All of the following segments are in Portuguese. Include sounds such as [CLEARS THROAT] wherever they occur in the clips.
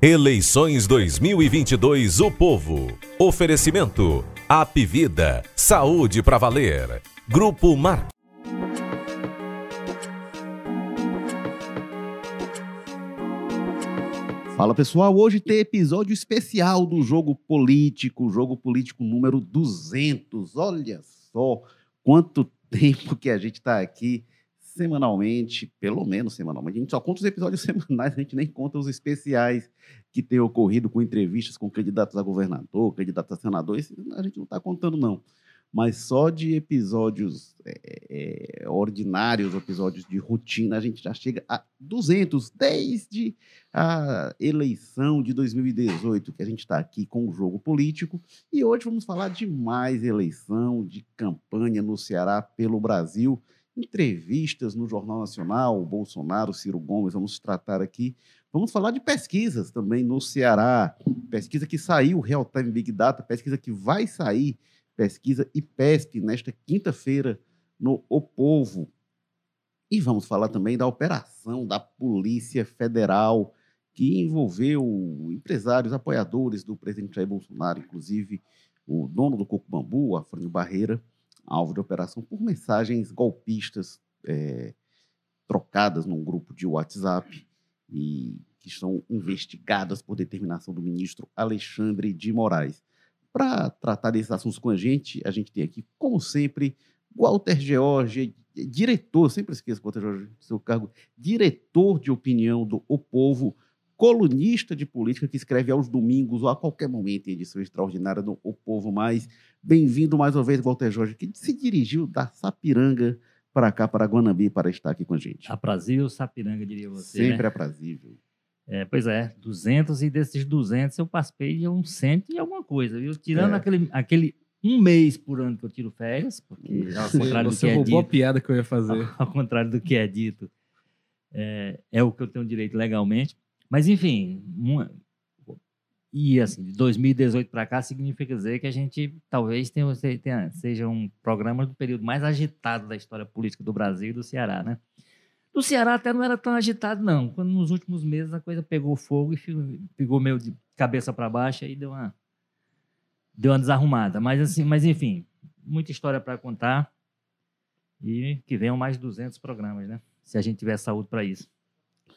Eleições 2022 O Povo. Oferecimento. Apvida. Saúde para valer. Grupo Mar. Fala pessoal, hoje tem episódio especial do Jogo Político, Jogo Político número 200. Olha só quanto [LAUGHS] tempo que a gente está aqui semanalmente, pelo menos semanalmente. A gente só conta os episódios [LAUGHS] semanais, a gente nem conta os especiais que tem ocorrido com entrevistas com candidatos a governador, candidatos a senador. Isso a gente não está contando, não mas só de episódios é, é, ordinários, episódios de rotina, a gente já chega a 200 desde a eleição de 2018, que a gente está aqui com o jogo político. E hoje vamos falar de mais eleição, de campanha no Ceará pelo Brasil, entrevistas no Jornal Nacional, Bolsonaro, Ciro Gomes, vamos tratar aqui. Vamos falar de pesquisas também no Ceará, pesquisa que saiu, Real Time Big Data, pesquisa que vai sair Pesquisa e nesta quinta-feira no O Povo. E vamos falar também da operação da Polícia Federal, que envolveu empresários, apoiadores do presidente Jair Bolsonaro, inclusive o dono do Coco Bambu, Afrânio Barreira, alvo de operação por mensagens golpistas é, trocadas num grupo de WhatsApp e que estão investigadas por determinação do ministro Alexandre de Moraes. Para tratar desses assuntos com a gente, a gente tem aqui, como sempre, Walter George, diretor, sempre esqueço, Walter George, seu cargo, diretor de opinião do O Povo, colunista de política que escreve aos domingos ou a qualquer momento em edição extraordinária do O Povo Mais. Bem-vindo mais uma vez, Walter Jorge, que se dirigiu da Sapiranga para cá, para Guanambi, para estar aqui com a gente. Aprazível Sapiranga, diria você. Sempre né? aprazível. É, pois é, 200 e desses 200 eu participei de uns 100 e alguma coisa, viu? Tirando é. aquele, aquele um mês por ano que eu tiro férias, porque ao contrário você do que é roubou é dito, a piada que eu ia fazer. Ao, [LAUGHS] ao contrário do que é dito, é, é, o que eu tenho direito legalmente. Mas, enfim, e assim, de 2018 para cá significa dizer que a gente talvez tenha, tenha, seja um programa do período mais agitado da história política do Brasil e do Ceará, né? Do Ceará até não era tão agitado, não. Quando nos últimos meses a coisa pegou fogo e pegou meio de cabeça para baixo e deu uma, deu uma desarrumada. Mas, assim, mas enfim, muita história para contar. E que venham mais 200 programas, né? Se a gente tiver saúde para isso.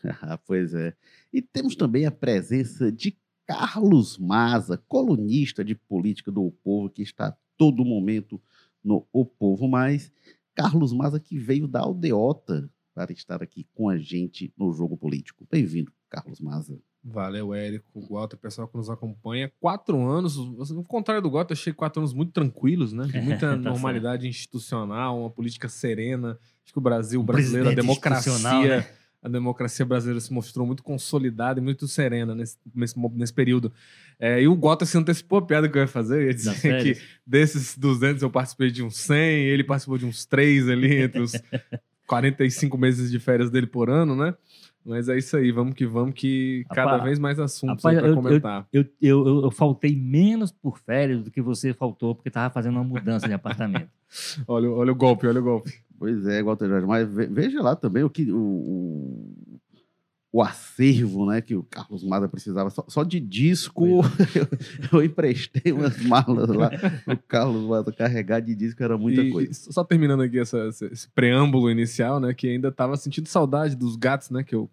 [LAUGHS] pois é. E temos também a presença de Carlos Maza, colunista de política do O Povo, que está a todo momento no O Povo Mais. Carlos Maza, que veio da Aldeota, para estar aqui com a gente no Jogo Político. Bem-vindo, Carlos Maza. Valeu, Érico, Walter, pessoal que nos acompanha. Quatro anos, no contrário do Walter, achei quatro anos muito tranquilos, né? De muita [LAUGHS] tá normalidade institucional, uma política serena. Acho que o Brasil, o brasileiro, a democracia, né? A democracia brasileira se mostrou muito consolidada e muito serena nesse, nesse, nesse período. É, e o Walter se antecipou a piada que eu ia fazer. Eu ia dizer que desses 200 eu participei de uns 100, ele participou de uns 3 ali [LAUGHS] entre os 45 meses de férias dele por ano, né? Mas é isso aí, vamos que vamos, que cada vez mais assuntos para comentar. Eu, eu, eu, eu, faltei menos por férias do que você faltou, porque estava fazendo uma mudança de apartamento. [LAUGHS] olha, olha o golpe, olha o golpe. Pois é, Walter Jorge, mas veja lá também o que o, o acervo né, que o Carlos Mada precisava. Só, só de disco, eu, [LAUGHS] eu, emprestei umas malas lá. O Carlos Mada carregar de disco era muita e, coisa. Só terminando aqui essa, esse preâmbulo inicial, né, que ainda estava sentindo saudade dos gatos, né, que eu,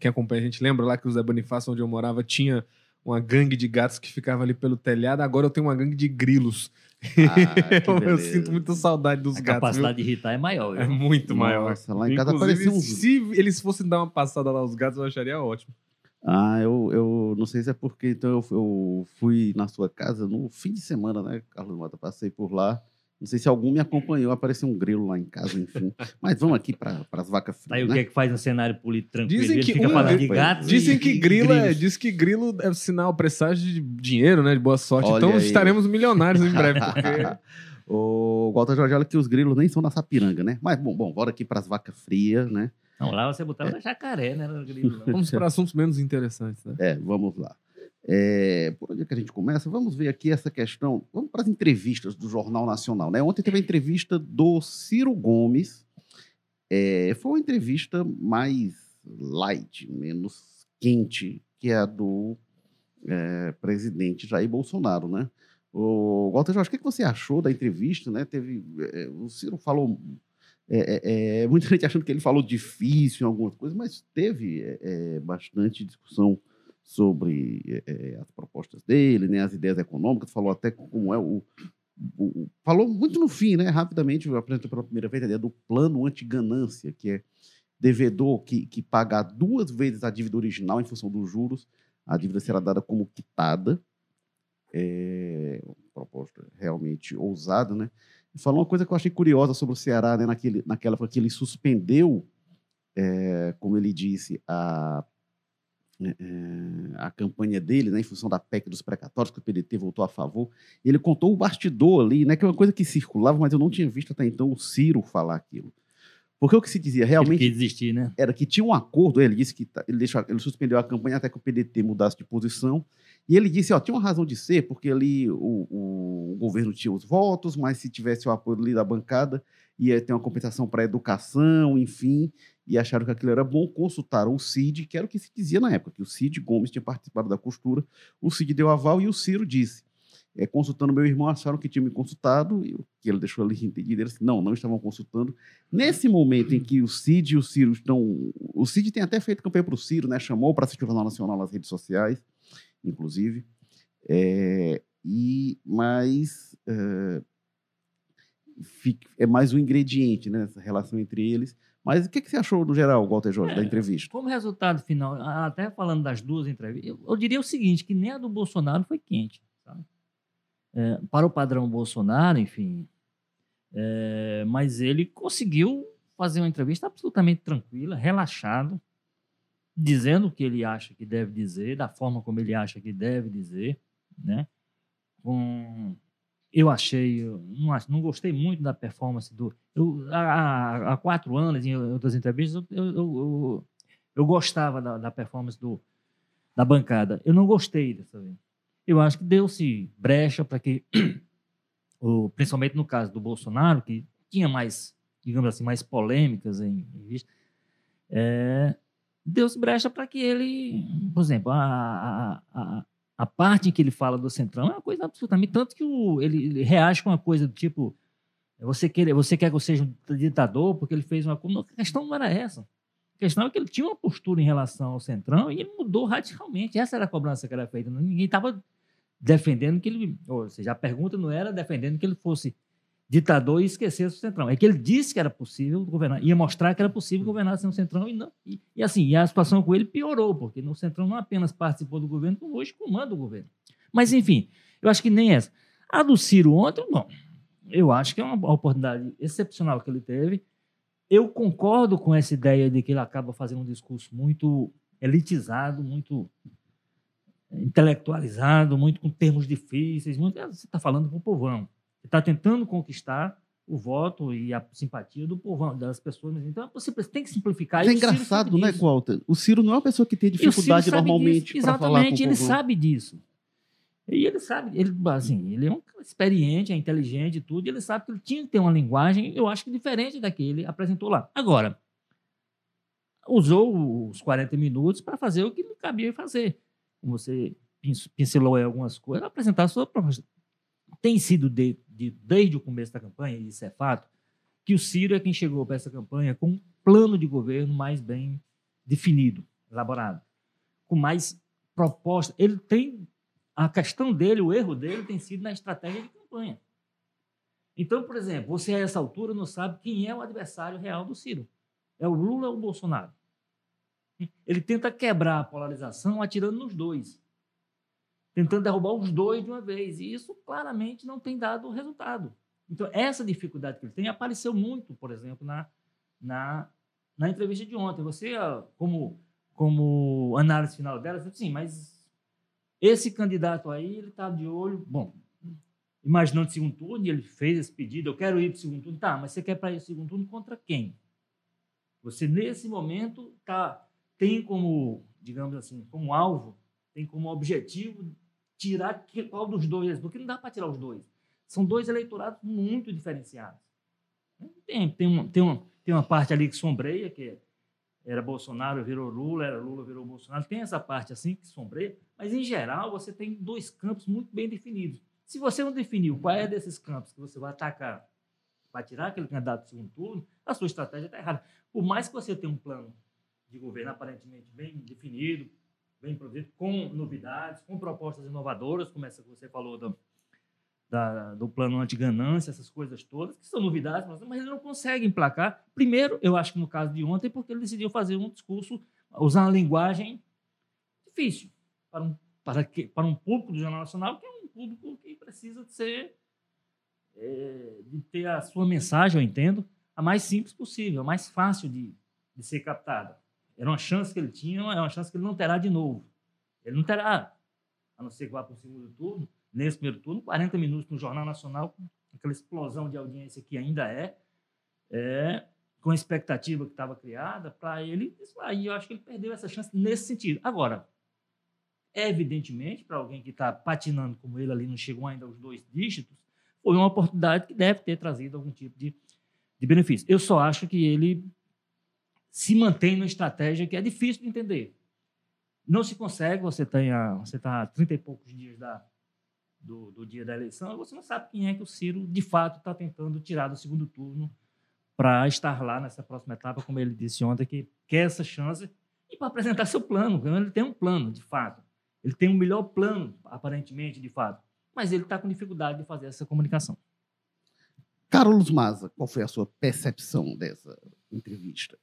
quem acompanha a gente lembra lá que o Zé Bonifácio, onde eu morava, tinha uma gangue de gatos que ficava ali pelo telhado. Agora eu tenho uma gangue de grilos. Ah, [LAUGHS] eu, sinto muita saudade dos a gatos. A capacidade viu? de irritar é maior. Viu? É muito maior. Nossa, lá em casa parecia um... Se eles fossem dar uma passada lá os gatos, eu acharia ótimo. Ah, eu, eu não sei se é porque então eu, eu fui na sua casa no fim de semana, né, Carlos Mota? Passei por lá. Não sei se algum me acompanhou, apareceu um grilo lá em casa, enfim. Mas vamos aqui para as vacas frias. Aí né? o que é que faz no cenário político tranquilo? Dizem que fica um, falando de gatos Dizem e, que grilo é, diz que grilo é sinal, presságio de dinheiro, né? De boa sorte. Olha então aí. estaremos milionários em breve, porque. [LAUGHS] o Walter Jorge, olha que os grilos nem são na Sapiranga, né? Mas, bom, bom bora aqui para as vacas frias, né? Não, lá você botava é. jacaré, né? Grilo. [LAUGHS] Vamos para assuntos menos interessantes, né? É, vamos lá. É, por onde é que a gente começa? Vamos ver aqui essa questão. Vamos para as entrevistas do Jornal Nacional. Né? Ontem teve a entrevista do Ciro Gomes. É, foi uma entrevista mais light, menos quente que a do é, presidente Jair Bolsonaro, né? O Walter Jorge, o que que você achou da entrevista, né? Teve, é, o Ciro falou, é, é, é, muita gente achando que ele falou difícil em algumas coisas, mas teve é, é, bastante discussão sobre é, as propostas dele, né? As ideias econômicas, falou até como é o, o- falou muito no fim, né? Rapidamente apresentou pela primeira vez a ideia do plano anti-ganância, que é devedor que, que pagar duas vezes a dívida original em função dos juros, a dívida será dada como quitada. É uma proposta realmente ousada, né? Falou uma coisa que eu achei curiosa sobre o Ceará, né? Naquele, naquela que ele suspendeu, é, como ele disse, a, é, a campanha dele, né, em função da PEC dos precatórios, que o PDT votou a favor. E ele contou o bastidor ali, né? Que é uma coisa que circulava, mas eu não tinha visto até então o Ciro falar aquilo. Porque o que se dizia realmente quis desistir, né? era que tinha um acordo, ele disse que tá- ele, deixou, ele suspendeu a campanha até que o PDT mudasse de posição, e ele disse, ó, tinha uma razão de ser, porque ali o, o- o governo tinha os votos, mas se tivesse o apoio ali da bancada, ia ter uma compensação para a educação, enfim, e acharam que aquilo era bom, consultaram o Cid, que era o que se dizia na época, que o Cid Gomes tinha participado da costura, o Cid deu aval e o Ciro disse, é, consultando meu irmão, acharam que tinha me consultado, e que ele deixou ali [LAUGHS] entendido, ele não, não estavam consultando, Nesse momento em que o Cid e o Ciro estão. O Cid tem até feito campanha para o Ciro, né? Chamou para assistir o Jornal Nacional nas redes sociais, inclusive. É, e, mas é, é mais um ingrediente, né? Relação entre eles. Mas o que, que você achou, no geral, Walter Jorge, da entrevista? Como resultado final, até falando das duas entrevistas, eu, eu diria o seguinte, que nem a do Bolsonaro foi quente. É, para o padrão Bolsonaro, enfim, é, mas ele conseguiu fazer uma entrevista absolutamente tranquila, relaxado, dizendo o que ele acha que deve dizer, da forma como ele acha que deve dizer, né? Com, eu achei, não, não gostei muito da performance do. Eu, há- há quatro anos, em outras entrevistas, eu, eu, eu, eu gostava da, da performance do, da bancada. Eu não gostei dessa vez. Eu acho que deu-se brecha para que, [CLEARS THROAT] o, principalmente no caso do Bolsonaro, que tinha mais, digamos assim, mais polêmicas em, em vista, é, deu-se brecha para que ele, por exemplo, a, a, a, a parte em que ele fala do Centrão é uma coisa absolutamente. Tanto que o, ele, ele reage com uma coisa do tipo. Você quer, você quer que eu seja um ditador porque ele fez uma coisa. A questão não era essa. A questão é que ele tinha uma postura em relação ao Centrão e ele mudou radicalmente. Essa era a cobrança que era feita. Ninguém estava defendendo que ele. Ou seja, a pergunta não era defendendo que ele fosse ditador e esquecesse o Centrão. É que ele disse que era possível governar, ia mostrar que era possível governar sem o Centrão e não. E, e assim, e a situação com ele piorou, porque no Centrão não apenas participou do governo, como hoje comanda o governo. Mas, enfim, eu acho que nem essa. A do Ciro ontem, bom, eu acho que é uma oportunidade excepcional que ele teve. Eu concordo com essa ideia de que ele acaba fazendo um discurso muito elitizado, muito intelectualizado, muito com termos difíceis. Muito, você está falando para o povão. Está tentando conquistar o voto e a simpatia do povão, das pessoas. Então, você tem que simplificar. Mas é engraçado, né. Walter? O Ciro não é uma pessoa que tem dificuldade normalmente para falar com o Exatamente, ele povão. sabe disso. E ele sabe, ele, assim, ele é um cara experiente, é inteligente e tudo, e ele sabe que ele tinha que ter uma linguagem, eu acho que diferente da que ele apresentou lá. Agora, usou os 40 minutos para fazer o que lhe cabia fazer. Você pin- pincelou aí algumas coisas, apresentar a sua proposta. Tem sido de- de- desde o começo da campanha, e isso é fato, que o Ciro é quem chegou para essa campanha com um plano de governo mais bem definido, elaborado, com mais proposta. Ele tem a questão dele, o erro dele tem sido na estratégia de campanha. Então, por exemplo, você a essa altura não sabe quem é o adversário real do Ciro. É o Lula ou o Bolsonaro? Ele tenta quebrar a polarização atirando nos dois, tentando derrubar os dois de uma vez. E isso claramente não tem dado resultado. Então, essa dificuldade que ele tem apareceu muito, por exemplo, na, na, na entrevista de ontem. Você, ah, como, como análise final dela, você disse, sim, mas esse candidato aí, ele está de olho. Bom, imaginando o segundo turno, ele fez esse pedido, eu quero ir para o segundo turno. Tá, mas você quer para ir para o segundo turno contra quem? Você, nesse momento, tá, tem como, digamos assim, como alvo, tem como objetivo tirar qual dos dois, porque não dá para tirar os dois. São dois eleitorados muito diferenciados. Tem, tem, uma, tem, uma, tem uma parte ali que sombreia, que era Bolsonaro, virou Lula, era Lula, virou Bolsonaro. Tem essa parte assim que sombreia, mas em geral você tem dois campos muito bem definidos. Se você não definiu qual é desses campos que você vai atacar para tirar aquele candidato do segundo turno, a sua estratégia está errada. Por mais que você tenha um plano de governo aparentemente bem definido, bem produzido, com novidades, com propostas inovadoras, como essa que você falou do, da, do plano anti-ganância, essas coisas todas, que são novidades, mas ele não consegue emplacar. Primeiro, eu acho que no caso de ontem, porque ele decidiu fazer um discurso, usar uma linguagem difícil para um, para, que, para um público do Jornal Nacional, que é um público que precisa de ser, é, de ter a sua mensagem, eu entendo, a mais simples possível, a mais fácil de, de ser captada. Era uma chance que ele tinha, é uma chance que ele não terá de novo. Ele não terá, a não ser que vá para o segundo turno, nesse primeiro turno, 40 minutos no Jornal Nacional, aquela explosão de audiência que ainda é, é com a expectativa que estava criada, para ele, aí eu acho que ele perdeu essa chance nesse sentido. Agora, evidentemente, para alguém que está patinando como ele ali, não chegou ainda aos dois dígitos, foi uma oportunidade que deve ter trazido algum tipo de, de benefício. Eu só acho que ele se mantém numa estratégia que é difícil de entender. Não se consegue, você está você tá a 30 e poucos dias da, do, do, dia da eleição, você não sabe quem é que o Ciro, de fato, está tentando tirar do segundo turno para estar lá nessa próxima etapa, como ele disse ontem, que quer essa chance e para apresentar seu plano. Ele tem um plano, de fato. Ele tem um melhor plano, aparentemente, de fato. Mas ele está com dificuldade de fazer essa comunicação. Carlos Maza, qual foi a sua percepção dessa entrevista?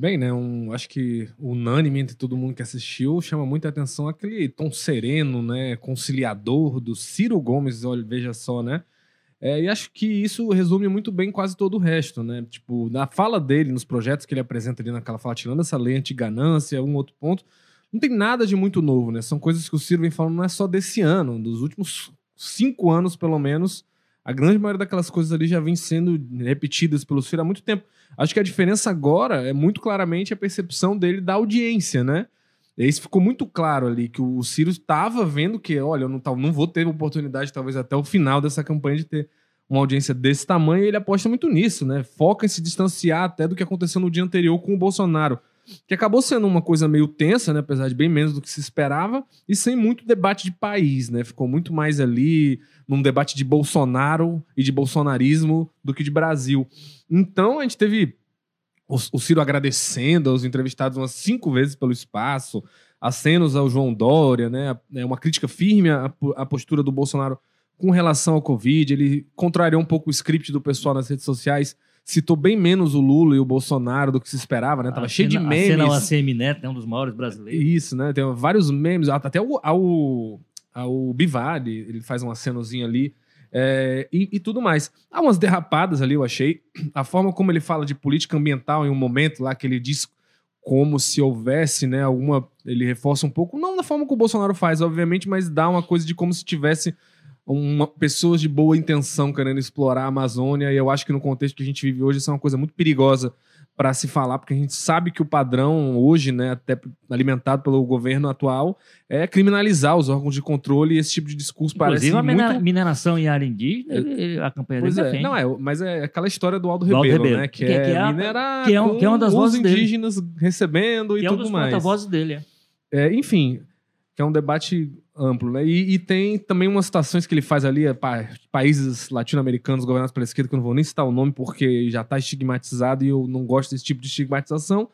Bem, né? Um, acho que unânime entre todo mundo que assistiu chama muita atenção aquele tom sereno, né? Conciliador do Ciro Gomes, olha, veja só, né? É, e acho que isso resume muito bem quase todo o resto, né? Tipo, na fala dele, nos projetos que ele apresenta ali naquela fala, tirando essa lei anti-ganância, um outro ponto, não tem nada de muito novo, né? São coisas que o Ciro vem falando não é só desse ano, dos últimos cinco anos, pelo menos, a grande maioria daquelas coisas ali já vem sendo repetidas pelo Ciro há muito tempo. Acho que a diferença agora é muito claramente a percepção dele da audiência, né? Isso ficou muito claro ali, que o Ciro estava vendo que, olha, eu não, não vou ter oportunidade, talvez até o final dessa campanha, de ter uma audiência desse tamanho, e ele aposta muito nisso, né? Foca em se distanciar até do que aconteceu no dia anterior com o Bolsonaro, que acabou sendo uma coisa meio tensa, né? Apesar de bem menos do que se esperava, e sem muito debate de país, né? Ficou muito mais ali num debate de Bolsonaro e de bolsonarismo do que de Brasil. Então a gente teve o, Ciro agradecendo aos entrevistados umas cinco vezes pelo espaço, acenos ao João Dória, né? É uma crítica firme à, à postura do Bolsonaro com relação ao Covid. Ele contrariou um pouco o script do pessoal nas redes sociais citou bem menos o Lula e o Bolsonaro do que se esperava, né? Tava a cheio cena, de memes. A cena ACM Neto, né? Um dos maiores brasileiros. Isso, né? Tem vários memes, até o, ao, ao Bivari, ele faz uma cenozinha ali. É, e, e, tudo mais. Há umas derrapadas ali, eu achei. A forma como ele fala de política ambiental em um momento lá que ele diz como se houvesse, né, alguma. Ele reforça um pouco, não da forma que o Bolsonaro faz, obviamente, mas dá uma coisa de como se tivesse uma, pessoas de boa intenção querendo explorar a Amazônia. E eu acho que no contexto que a gente vive hoje, isso é uma coisa muito perigosa para se falar, porque a gente sabe que o padrão hoje, né, até alimentado pelo governo atual, é criminalizar os órgãos de controle e esse tipo de discurso Inclusive, parece a muito... mineração em área indígena, a campanha pois dele é. Não, é, mas é aquela história do Aldo, do Aldo Rebelo, né, que, que, é, que é minerar que é, um, que é uma das vozes indígenas dele. recebendo e é tudo mais. Que é um dos dele, é. é. Enfim, que é um debate amplo, né? E, e, tem também umas citações que ele faz ali, é, pa, países latino-americanos governados pela esquerda, que eu não vou nem citar o nome porque já está estigmatizado e eu não gosto desse tipo de estigmatização.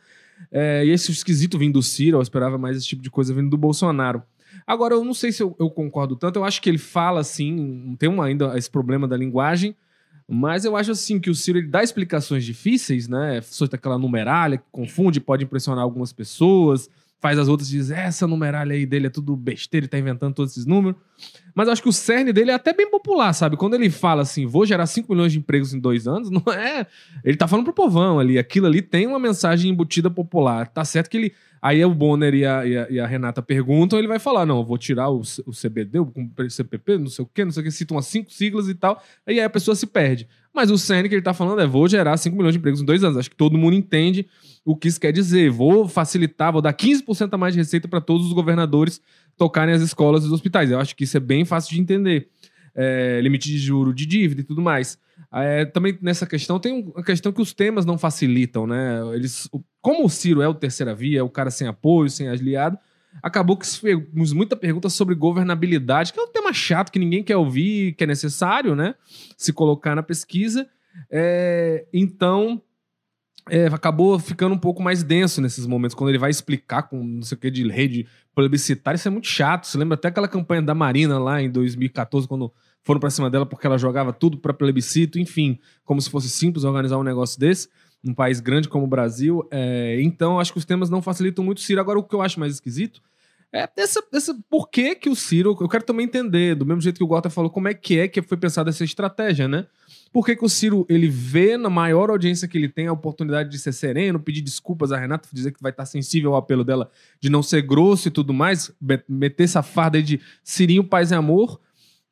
É, e esse esquisito vindo do Ciro, eu esperava mais esse tipo de coisa vindo do Bolsonaro. Agora, eu não sei se eu, eu concordo tanto, eu acho que ele fala assim, tem uma, ainda esse problema da linguagem, mas eu acho assim que o Ciro ele dá explicações difíceis, né? Solta aquela numeralha que confunde, pode impressionar algumas pessoas faz as outras e diz: essa numeralha aí dele é tudo besteira, ele tá inventando todos esses números. Mas acho que o cerne dele é até bem popular, sabe? Quando ele fala assim, vou gerar 5 milhões de empregos em dois anos, [LAUGHS] não é. Ele tá falando pro povão ali. Aquilo ali tem uma mensagem embutida popular. Tá certo que ele. Aí o Bonner e a, e a, e a Renata perguntam, ele vai falar: não, vou tirar o, o CBD, o CPP, não sei o quê, não sei o que, citam umas cinco siglas e tal. Aí a pessoa se perde. Mas o cerne que ele tá falando é: vou gerar 5 milhões de empregos em dois anos. Acho que todo mundo entende o que isso quer dizer. Vou facilitar, vou dar 15% a mais de receita para todos os governadores tocarem as escolas e os hospitais. Eu acho que isso é bem fácil de entender. é, limite de juro de dívida e tudo mais. É, também nessa questão tem uma questão que os temas não facilitam, né? Eles, como o Ciro é o terceira via, é o cara sem apoio, sem aliado, acabou que fizemos muita pergunta sobre governabilidade, que é um tema chato que ninguém quer ouvir, que é necessário, né? Se colocar na pesquisa. É, então, é, acabou ficando um pouco mais denso nesses momentos, quando ele vai explicar com não sei o que de rede plebiscitária, isso é muito chato. Você lembra até aquela campanha da Marina lá em 2014, quando foram para cima dela porque ela jogava tudo para plebiscito, enfim, como se fosse simples organizar um negócio desse, num país grande como o Brasil. É, então, acho que os temas não facilitam muito o Ciro. Agora, o que eu acho mais esquisito é essa, essa por que, que o Ciro. Eu quero também entender, do mesmo jeito que o Walter falou, como é que é que foi pensada essa estratégia, né? Por que, que o Ciro ele vê na maior audiência que ele tem a oportunidade de ser sereno, pedir desculpas a Renata, dizer que vai estar sensível ao apelo dela de não ser grosso e tudo mais, meter essa farda aí de Cirinho, paz e amor,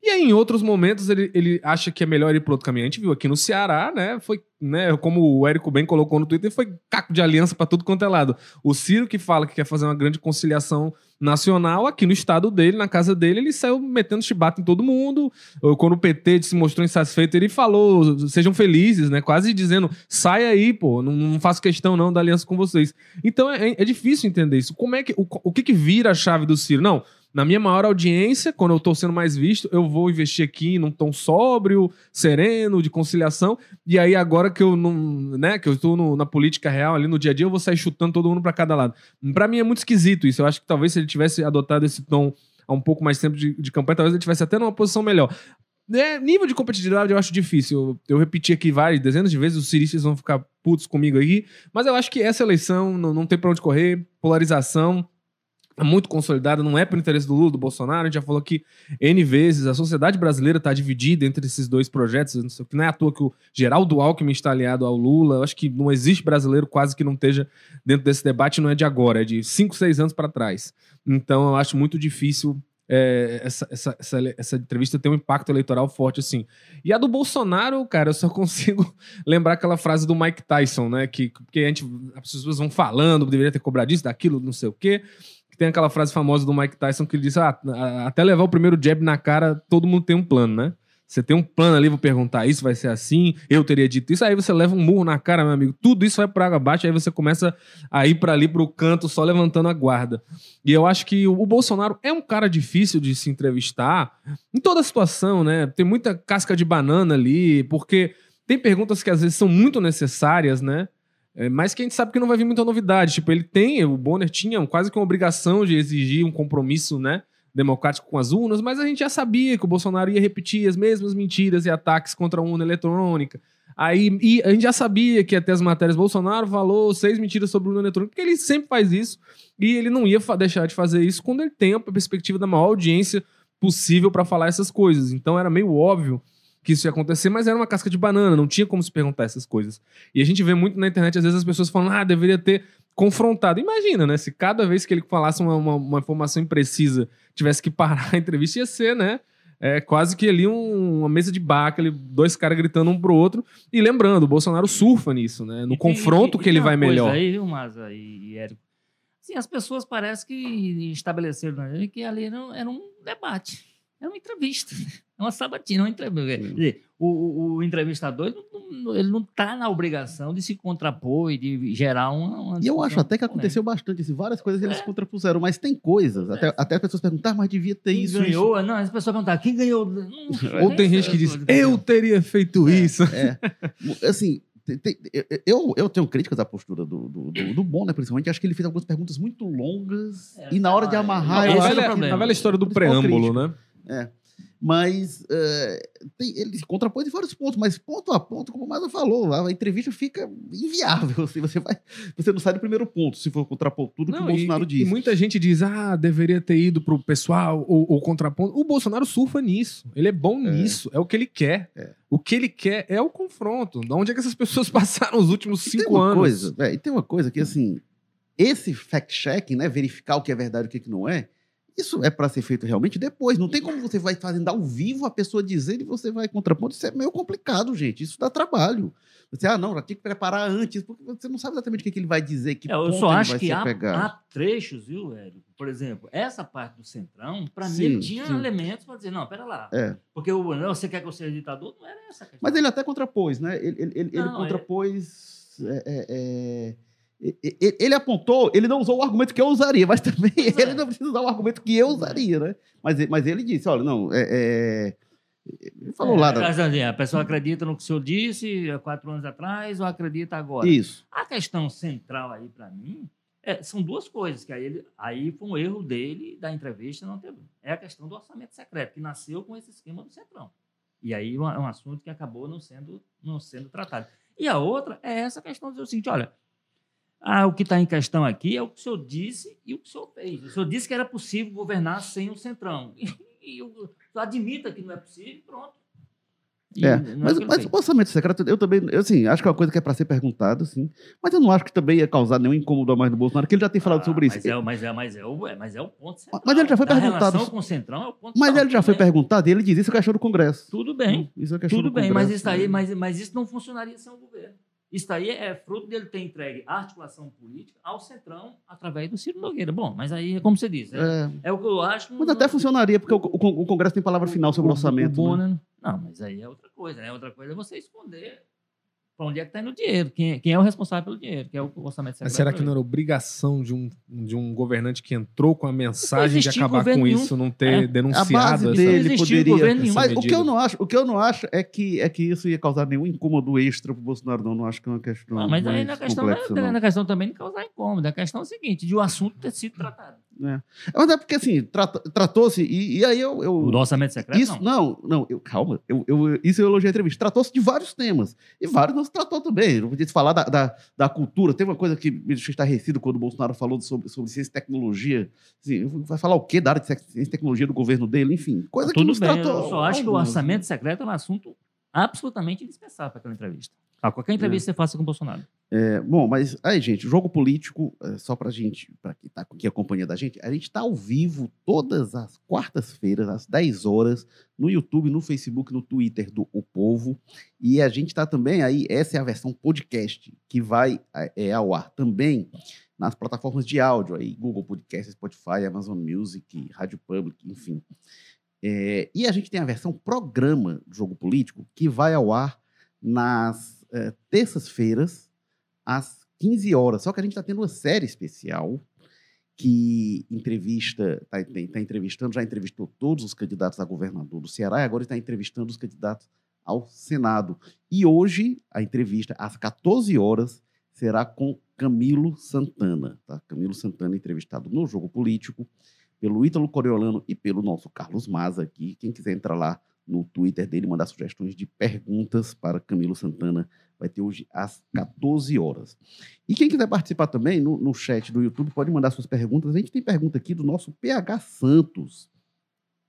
e aí, em outros momentos, ele, ele acha que é melhor ir para outro caminho. A gente viu aqui no Ceará, né? Foi, né? Como o Érico bem colocou no Twitter, foi caco de aliança para tudo quanto é lado. O Ciro, que fala que quer fazer uma grande conciliação nacional, aqui no estado dele, na casa dele, ele saiu metendo chibata em todo mundo. Quando o PT se mostrou insatisfeito, ele falou: sejam felizes, né? Quase dizendo: sai aí, pô, não, não faço questão não da aliança com vocês. Então é, é difícil entender isso. Como é que. O, o que, que vira a chave do Ciro? Não na minha maior audiência, quando eu estou sendo mais visto, eu vou investir aqui num tom sóbrio, sereno, de conciliação. E aí, agora que eu não, né, que eu estou na política real, ali no dia a dia, eu vou sair chutando todo mundo para cada lado. Para mim é muito esquisito isso. Eu acho que talvez se ele tivesse adotado esse tom há um pouco mais tempo de, de campanha, talvez ele tivesse até numa posição melhor. É, nível de competitividade eu acho difícil. Eu, eu, repeti aqui várias, dezenas de vezes, os ciristas vão ficar putos comigo aí. Mas eu acho que essa eleição não, não tem pra onde correr, polarização muito consolidada, não é para o interesse do Lula, do Bolsonaro. A gente já falou aqui N vezes. A sociedade brasileira está dividida entre esses dois projetos. Não é à toa que o Geraldo Alckmin está aliado ao Lula. Eu acho que não existe brasileiro quase que não esteja dentro desse debate. Não é de agora, é de 5, 6 anos para trás. Então eu acho muito difícil é, essa, essa, essa, essa, entrevista ter um impacto eleitoral forte assim. E a do Bolsonaro, cara, eu só [LAUGHS] consigo lembrar aquela frase do Mike Tyson, né? Que, que a gente, as pessoas vão falando, deveria ter cobrado isso, daquilo, não sei o quê que tem aquela frase famosa do Mike Tyson que ele diz: ah, até levar o primeiro jab na cara, todo mundo tem um plano, né? Você tem um plano ali, vou perguntar, isso vai ser assim, eu teria dito isso, aí você leva um murro na cara, meu amigo, tudo isso vai para água abaixo, aí você começa a ir para ali pro canto só levantando a guarda. E eu acho que o Bolsonaro é um cara difícil de se entrevistar em toda situação, né? Tem muita casca de banana ali, porque tem perguntas que às vezes são muito necessárias, né? É, mas que a gente sabe que não vai vir muita novidade. Tipo, ele tem, o Bonner tinha quase que uma obrigação de exigir um compromisso, né? Democrático com as urnas, mas a gente já sabia que o Bolsonaro ia repetir as mesmas mentiras e ataques contra a urna eletrônica. Aí, e a gente já sabia que até as matérias Bolsonaro falou seis mentiras sobre a urna eletrônica, porque ele sempre faz isso e ele não ia deixar de fazer isso quando ele tem a perspectiva da maior audiência possível para falar essas coisas. Então era meio óbvio que isso ia acontecer, mas era uma casca de banana, não tinha como se perguntar essas coisas. E a gente vê muito na internet, às vezes, as pessoas falando, ah, deveria ter confrontado. Imagina, né? Se cada vez que ele falasse uma, uma, uma informação imprecisa tivesse que parar a entrevista, ia ser, né? É quase que ali um, uma mesa de bar, ali, dois caras gritando um pro outro. E lembrando, o Bolsonaro surfa nisso, né? No e confronto tem, que ele vai melhor. Aí, viu, Maza e, e Érico? Sim, as pessoas parecem que estabeleceram né, que ali não, era um debate, era uma entrevista. É uma sabatina, uma entrevista. Quer dizer, o, o, entrevistador ele não está na obrigação de se contrapor e de gerar uma. uma e eu acho até que aconteceu né? bastante. Assim, várias coisas eles é. se contrapuseram, mas tem coisas. Até, é. até as pessoas perguntar, ah, mas devia ter quem isso. ganhou? Isso. Não, as pessoas perguntam, quem ganhou? Ou tem gente que diz, eu teria feito é, isso. É. Assim, eu, eu tenho críticas à postura do, do, do, do Bonner, principalmente. Acho que ele fez algumas perguntas muito longas é, e na hora de amarrar. Não, a, velha, a velha história do preâmbulo, né? É. Mas uh, tem, ele se contrapõe de vários pontos, mas ponto a ponto, como o Maza falou, a entrevista fica inviável. [LAUGHS] Assim, você, vai, você não sai do primeiro ponto se for contrapor tudo não, que o Bolsonaro e, diz. E muita gente diz, ah, deveria ter ido pro pessoal ou, ou contraponto. O Bolsonaro surfa nisso. Ele é bom é. nisso. É o que ele quer. É. O que ele quer é o confronto. De onde é que essas pessoas [LAUGHS] passaram os últimos cinco anos? Coisa, véio, e tem uma coisa que, assim, esse fact-checking, né, verificar o que é verdade e o que não é, Isso é para ser feito realmente depois. Não tem como você vai fazendo ao vivo a pessoa dizer e você vai contrapondo. Isso é meio complicado, gente. Isso dá trabalho. Você, ah, não, já tem que preparar antes, porque você não sabe exatamente o que, ele vai dizer, que É, eu ponto só ele acho que há, há trechos, viu, Hélio? Por exemplo, essa parte do Centrão, para mim, ele tinha sim. elementos para dizer, não, pera lá. É. Porque o, não, você quer que eu seja ditador? Não era essa a questão. Mas ele até contrapôs, né? Ele, ele, ele, ele Não, é- contrapôs. é, é, é, ele apontou, ele não usou o argumento que eu usaria, mas [LAUGHS] também Pois é. ele não precisa usar o argumento que eu usaria, né? Mas, ele- mas ele disse: olha, não, é, é- ele falou É, lá. da- A pessoa acredita no que o senhor disse há quatro anos atrás ou acredita agora? Isso. A questão central aí, para mim, é- são duas coisas, que aí, ele, aí foi um erro dele da entrevista, não teve. É a questão do orçamento secreto, que nasceu com esse esquema do Centrão. E aí é um é um assunto que acabou não sendo, não sendo tratado. E a outra é essa questão de dizer o seguinte: olha, ah, o que está em questão aqui é o que o senhor disse e o que o senhor fez. O senhor disse que era possível governar sem o Centrão. [LAUGHS] E, o senhor admita que não é possível, pronto. E É, é mas, o mas o orçamento secreto, eu também, eu, assim, acho que é uma coisa que é para ser perguntado, sim. Mas eu não acho que também ia causar nenhum incômodo a mais no Bolsonaro, que ele já tem falado Ah, sobre isso. Mas é, o- mas, é, mas, é o, é, mas é o ponto central. Mas ele já foi Da perguntado- relação com o Centrão é o ponto Mas ele já foi perguntado e ele diz isso é questão do Congresso. Tudo bem, Isso é questão tudo do bem, mas Congresso. isso, aí, mas, mas isso não funcionaria sem o governo. Isso aí é fruto dele ter entregue a articulação política ao Centrão através do Ciro Nogueira. Bom, mas aí, como você disse, é, É, é o que eu acho. mas até funcionaria, porque o, o- o Congresso tem palavra final sobre o orçamento. O, né? Bonner- Não, mas aí é outra coisa, né? Outra coisa é você esconder para onde é que está indo o dinheiro, quem, é- quem é o responsável pelo dinheiro, que é o orçamento secreto. Mas será que não era obrigação de um, de um governante que entrou com a mensagem de acabar com nenhum. isso não ter É. denunciado A base dele poderia. Mas o que eu não acho, o que eu não acho é que é que isso ia causar nenhum incômodo extra pro Bolsonaro, não. Não acho que é uma questão. Não, mas aí na questão, não complexa, é, não. na questão também de causar incômodo. A questão é a seguinte, de o assunto ter sido tratado. Mas é porque assim, tratou-se, e, e aí eu. eu O orçamento secreto, isso, não. não, não, eu, calma, eu, eu- isso eu elogiei a entrevista. Tratou-se de vários temas. E vários não se tratou também. Eu podia falar da, da, da cultura. Teve uma coisa que me deixou estarrecido quando o Bolsonaro falou sobre, sobre ciência e tecnologia. Assim, vai falar o quê da área de ciência e tecnologia do governo dele? Enfim, coisa que Tudo não se bem, tratou. eu só acho que o orçamento secreto é um assunto absolutamente indispensável para aquela entrevista. Para qualquer entrevista que você faça com o Bolsonaro. É, bom, mas aí, gente, jogo político, é, só pra gente, pra quem tá aqui acompanhando a gente, a gente tá ao vivo todas as quartas-feiras, às 10 horas, no YouTube, no Facebook, no Twitter do O Povo. E a gente tá também aí, essa é a versão podcast, que vai é, ao ar também nas plataformas de áudio, aí, Google Podcast, Spotify, Amazon Music, Rádio Public, enfim. É, e a gente tem a versão programa do Jogo Político, que vai ao ar nas é, terças-feiras, às 15 horas. Só que a gente está tendo uma série especial que entrevista, está tá entrevistando, já entrevistou todos os candidatos a governador do Ceará e agora está entrevistando os candidatos ao Senado. E hoje, a entrevista, às 14 horas, será com Camilo Santana. Tá? Camilo Santana entrevistado no Jogo Político pelo Ítalo Coriolano e pelo nosso Carlos Maza aqui. Quem quiser entrar lá no Twitter dele, mandar sugestões de perguntas para Camilo Santana, vai ter hoje às 14 horas. E quem quiser participar também no, no chat do YouTube, pode mandar suas perguntas. A gente tem pergunta aqui do nosso PH Santos.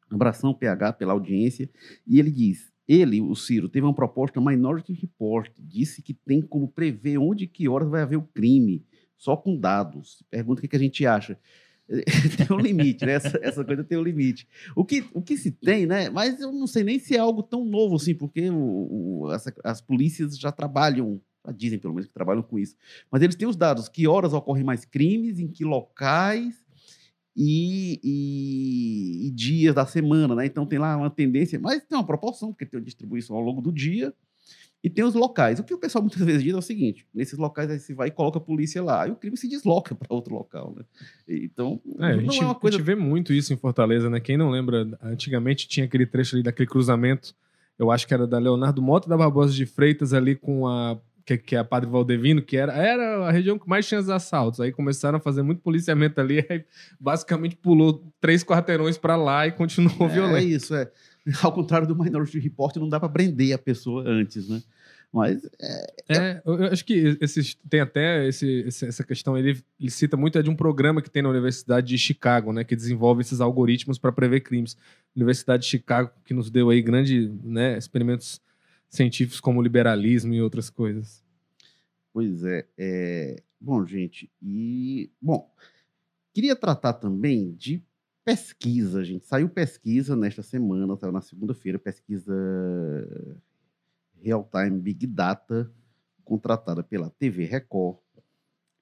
Abração, PH, pela audiência. E ele diz: ele, o Ciro, teve uma proposta Minority Report, disse que tem como prever onde e que horas vai haver o crime, só com dados. Pergunta o que, que a gente acha. [LAUGHS] tem um limite, né? Essa, essa coisa tem um limite. O que, o que se tem, né? Mas eu não sei nem se é algo tão novo assim, porque o, o- as, as polícias já trabalham, já dizem pelo menos que trabalham com isso. Mas eles têm os dados, que horas ocorrem mais crimes, em que locais e, e- e dias da semana, né? Então tem lá uma tendência, mas tem uma proporção, porque tem uma distribuição ao longo do dia. E tem os locais. O que o pessoal muitas vezes diz é o seguinte: nesses locais aí você vai e coloca a polícia lá, aí o crime se desloca para outro local, né? Então, É, a gente, é uma coisa a gente vê muito isso em Fortaleza, né? Quem não lembra, antigamente tinha aquele trecho ali daquele cruzamento, eu acho que era da Leonardo Mota e da Barbosa de Freitas ali com a. Que, que é a Padre Valdevino, que era, era a região que mais tinha os assaltos. Aí começaram a fazer muito policiamento ali, [LAUGHS] aí basicamente pulou três quarteirões para lá e continuou É, violento. É isso, é. Ao contrário do Minority Report, não dá para prender a pessoa antes, né? Mas É, eu, eu acho que esses, tem até esse- essa questão, ele, ele cita muito é de um programa que tem na Universidade de Chicago, né, que desenvolve esses algoritmos para prever crimes. Universidade de Chicago que nos deu aí grandes né, experimentos científicos como liberalismo e outras coisas. Pois é, é. Bom, gente, e. Bom, queria tratar também de pesquisa, gente. Saiu pesquisa nesta semana, saiu na segunda-feira, pesquisa Real Time Big Data, contratada pela TV Record.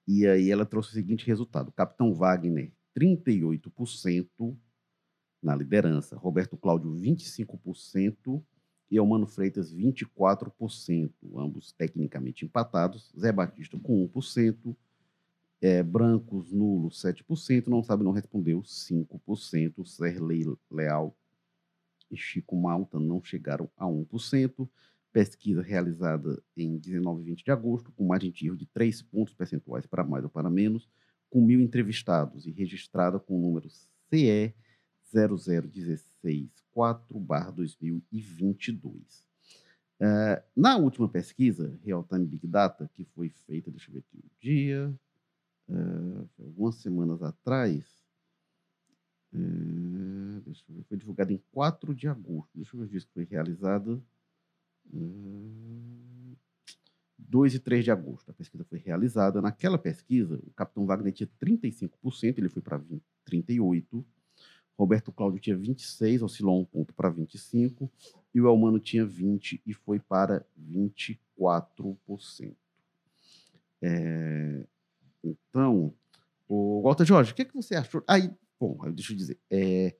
E aí ela trouxe o seguinte resultado: Capitão Wagner, 38% na liderança, Roberto Cláudio, 25% e Elmano Freitas, 24%, ambos tecnicamente empatados, Zé Batista com 1%, é, brancos, nulos, 7%, não sabe, não respondeu, 5%, Serlei Leal e Chico Malta não chegaram a 1%, pesquisa realizada em 19 e 20 de agosto, com margem de erro de 3 pontos percentuais para mais ou para menos, com mil entrevistados e registrada com o número CE 00164-2022. Uh, na última pesquisa, Real Time Big Data, que foi feita, deixa eu ver aqui o dia, uh, algumas semanas atrás, uh, ver, foi divulgada em 4 de agosto, deixa eu ver o foi realizada, 2 e 3 de agosto, a pesquisa foi realizada. Naquela pesquisa, o Capitão Wagner tinha 35%, ele foi para 38%, Roberto Cláudio tinha 26, oscilou um ponto para 25, e o Elmano tinha 20 e foi para 24%. É, então, o Walter Jorge, o que, é que você achou? Aí, bom, deixa eu dizer. É,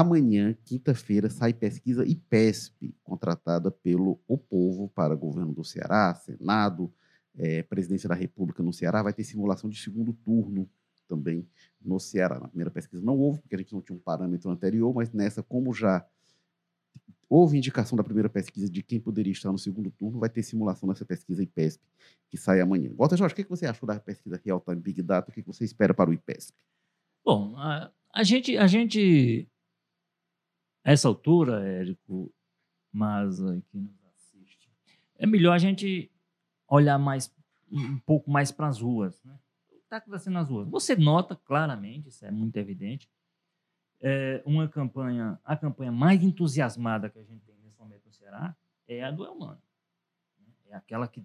amanhã, quinta-feira, sai pesquisa IPESP, contratada pelo O Povo para governo do Ceará, Senado, é, presidência da República no Ceará. Vai ter simulação de segundo turno também no Ceará. Na primeira pesquisa não houve, porque a gente não tinha um parâmetro anterior, mas nessa, como já houve indicação da primeira pesquisa de quem poderia estar no segundo turno, vai ter simulação nessa pesquisa IPESP, que sai amanhã. Walter Jorge, o que você achou da pesquisa Real Time Big Data? O que você espera para o IPESP? Bom, a, a gente, a gente, a essa altura, Érico, mas que nos assiste, é melhor a gente olhar mais um pouco mais para as ruas, né? está acontecendo nas ruas. Você nota claramente, isso é muito evidente, é uma campanha, a campanha mais entusiasmada que a gente tem nesse momento no Ceará é a do Elmano. Né? É aquela que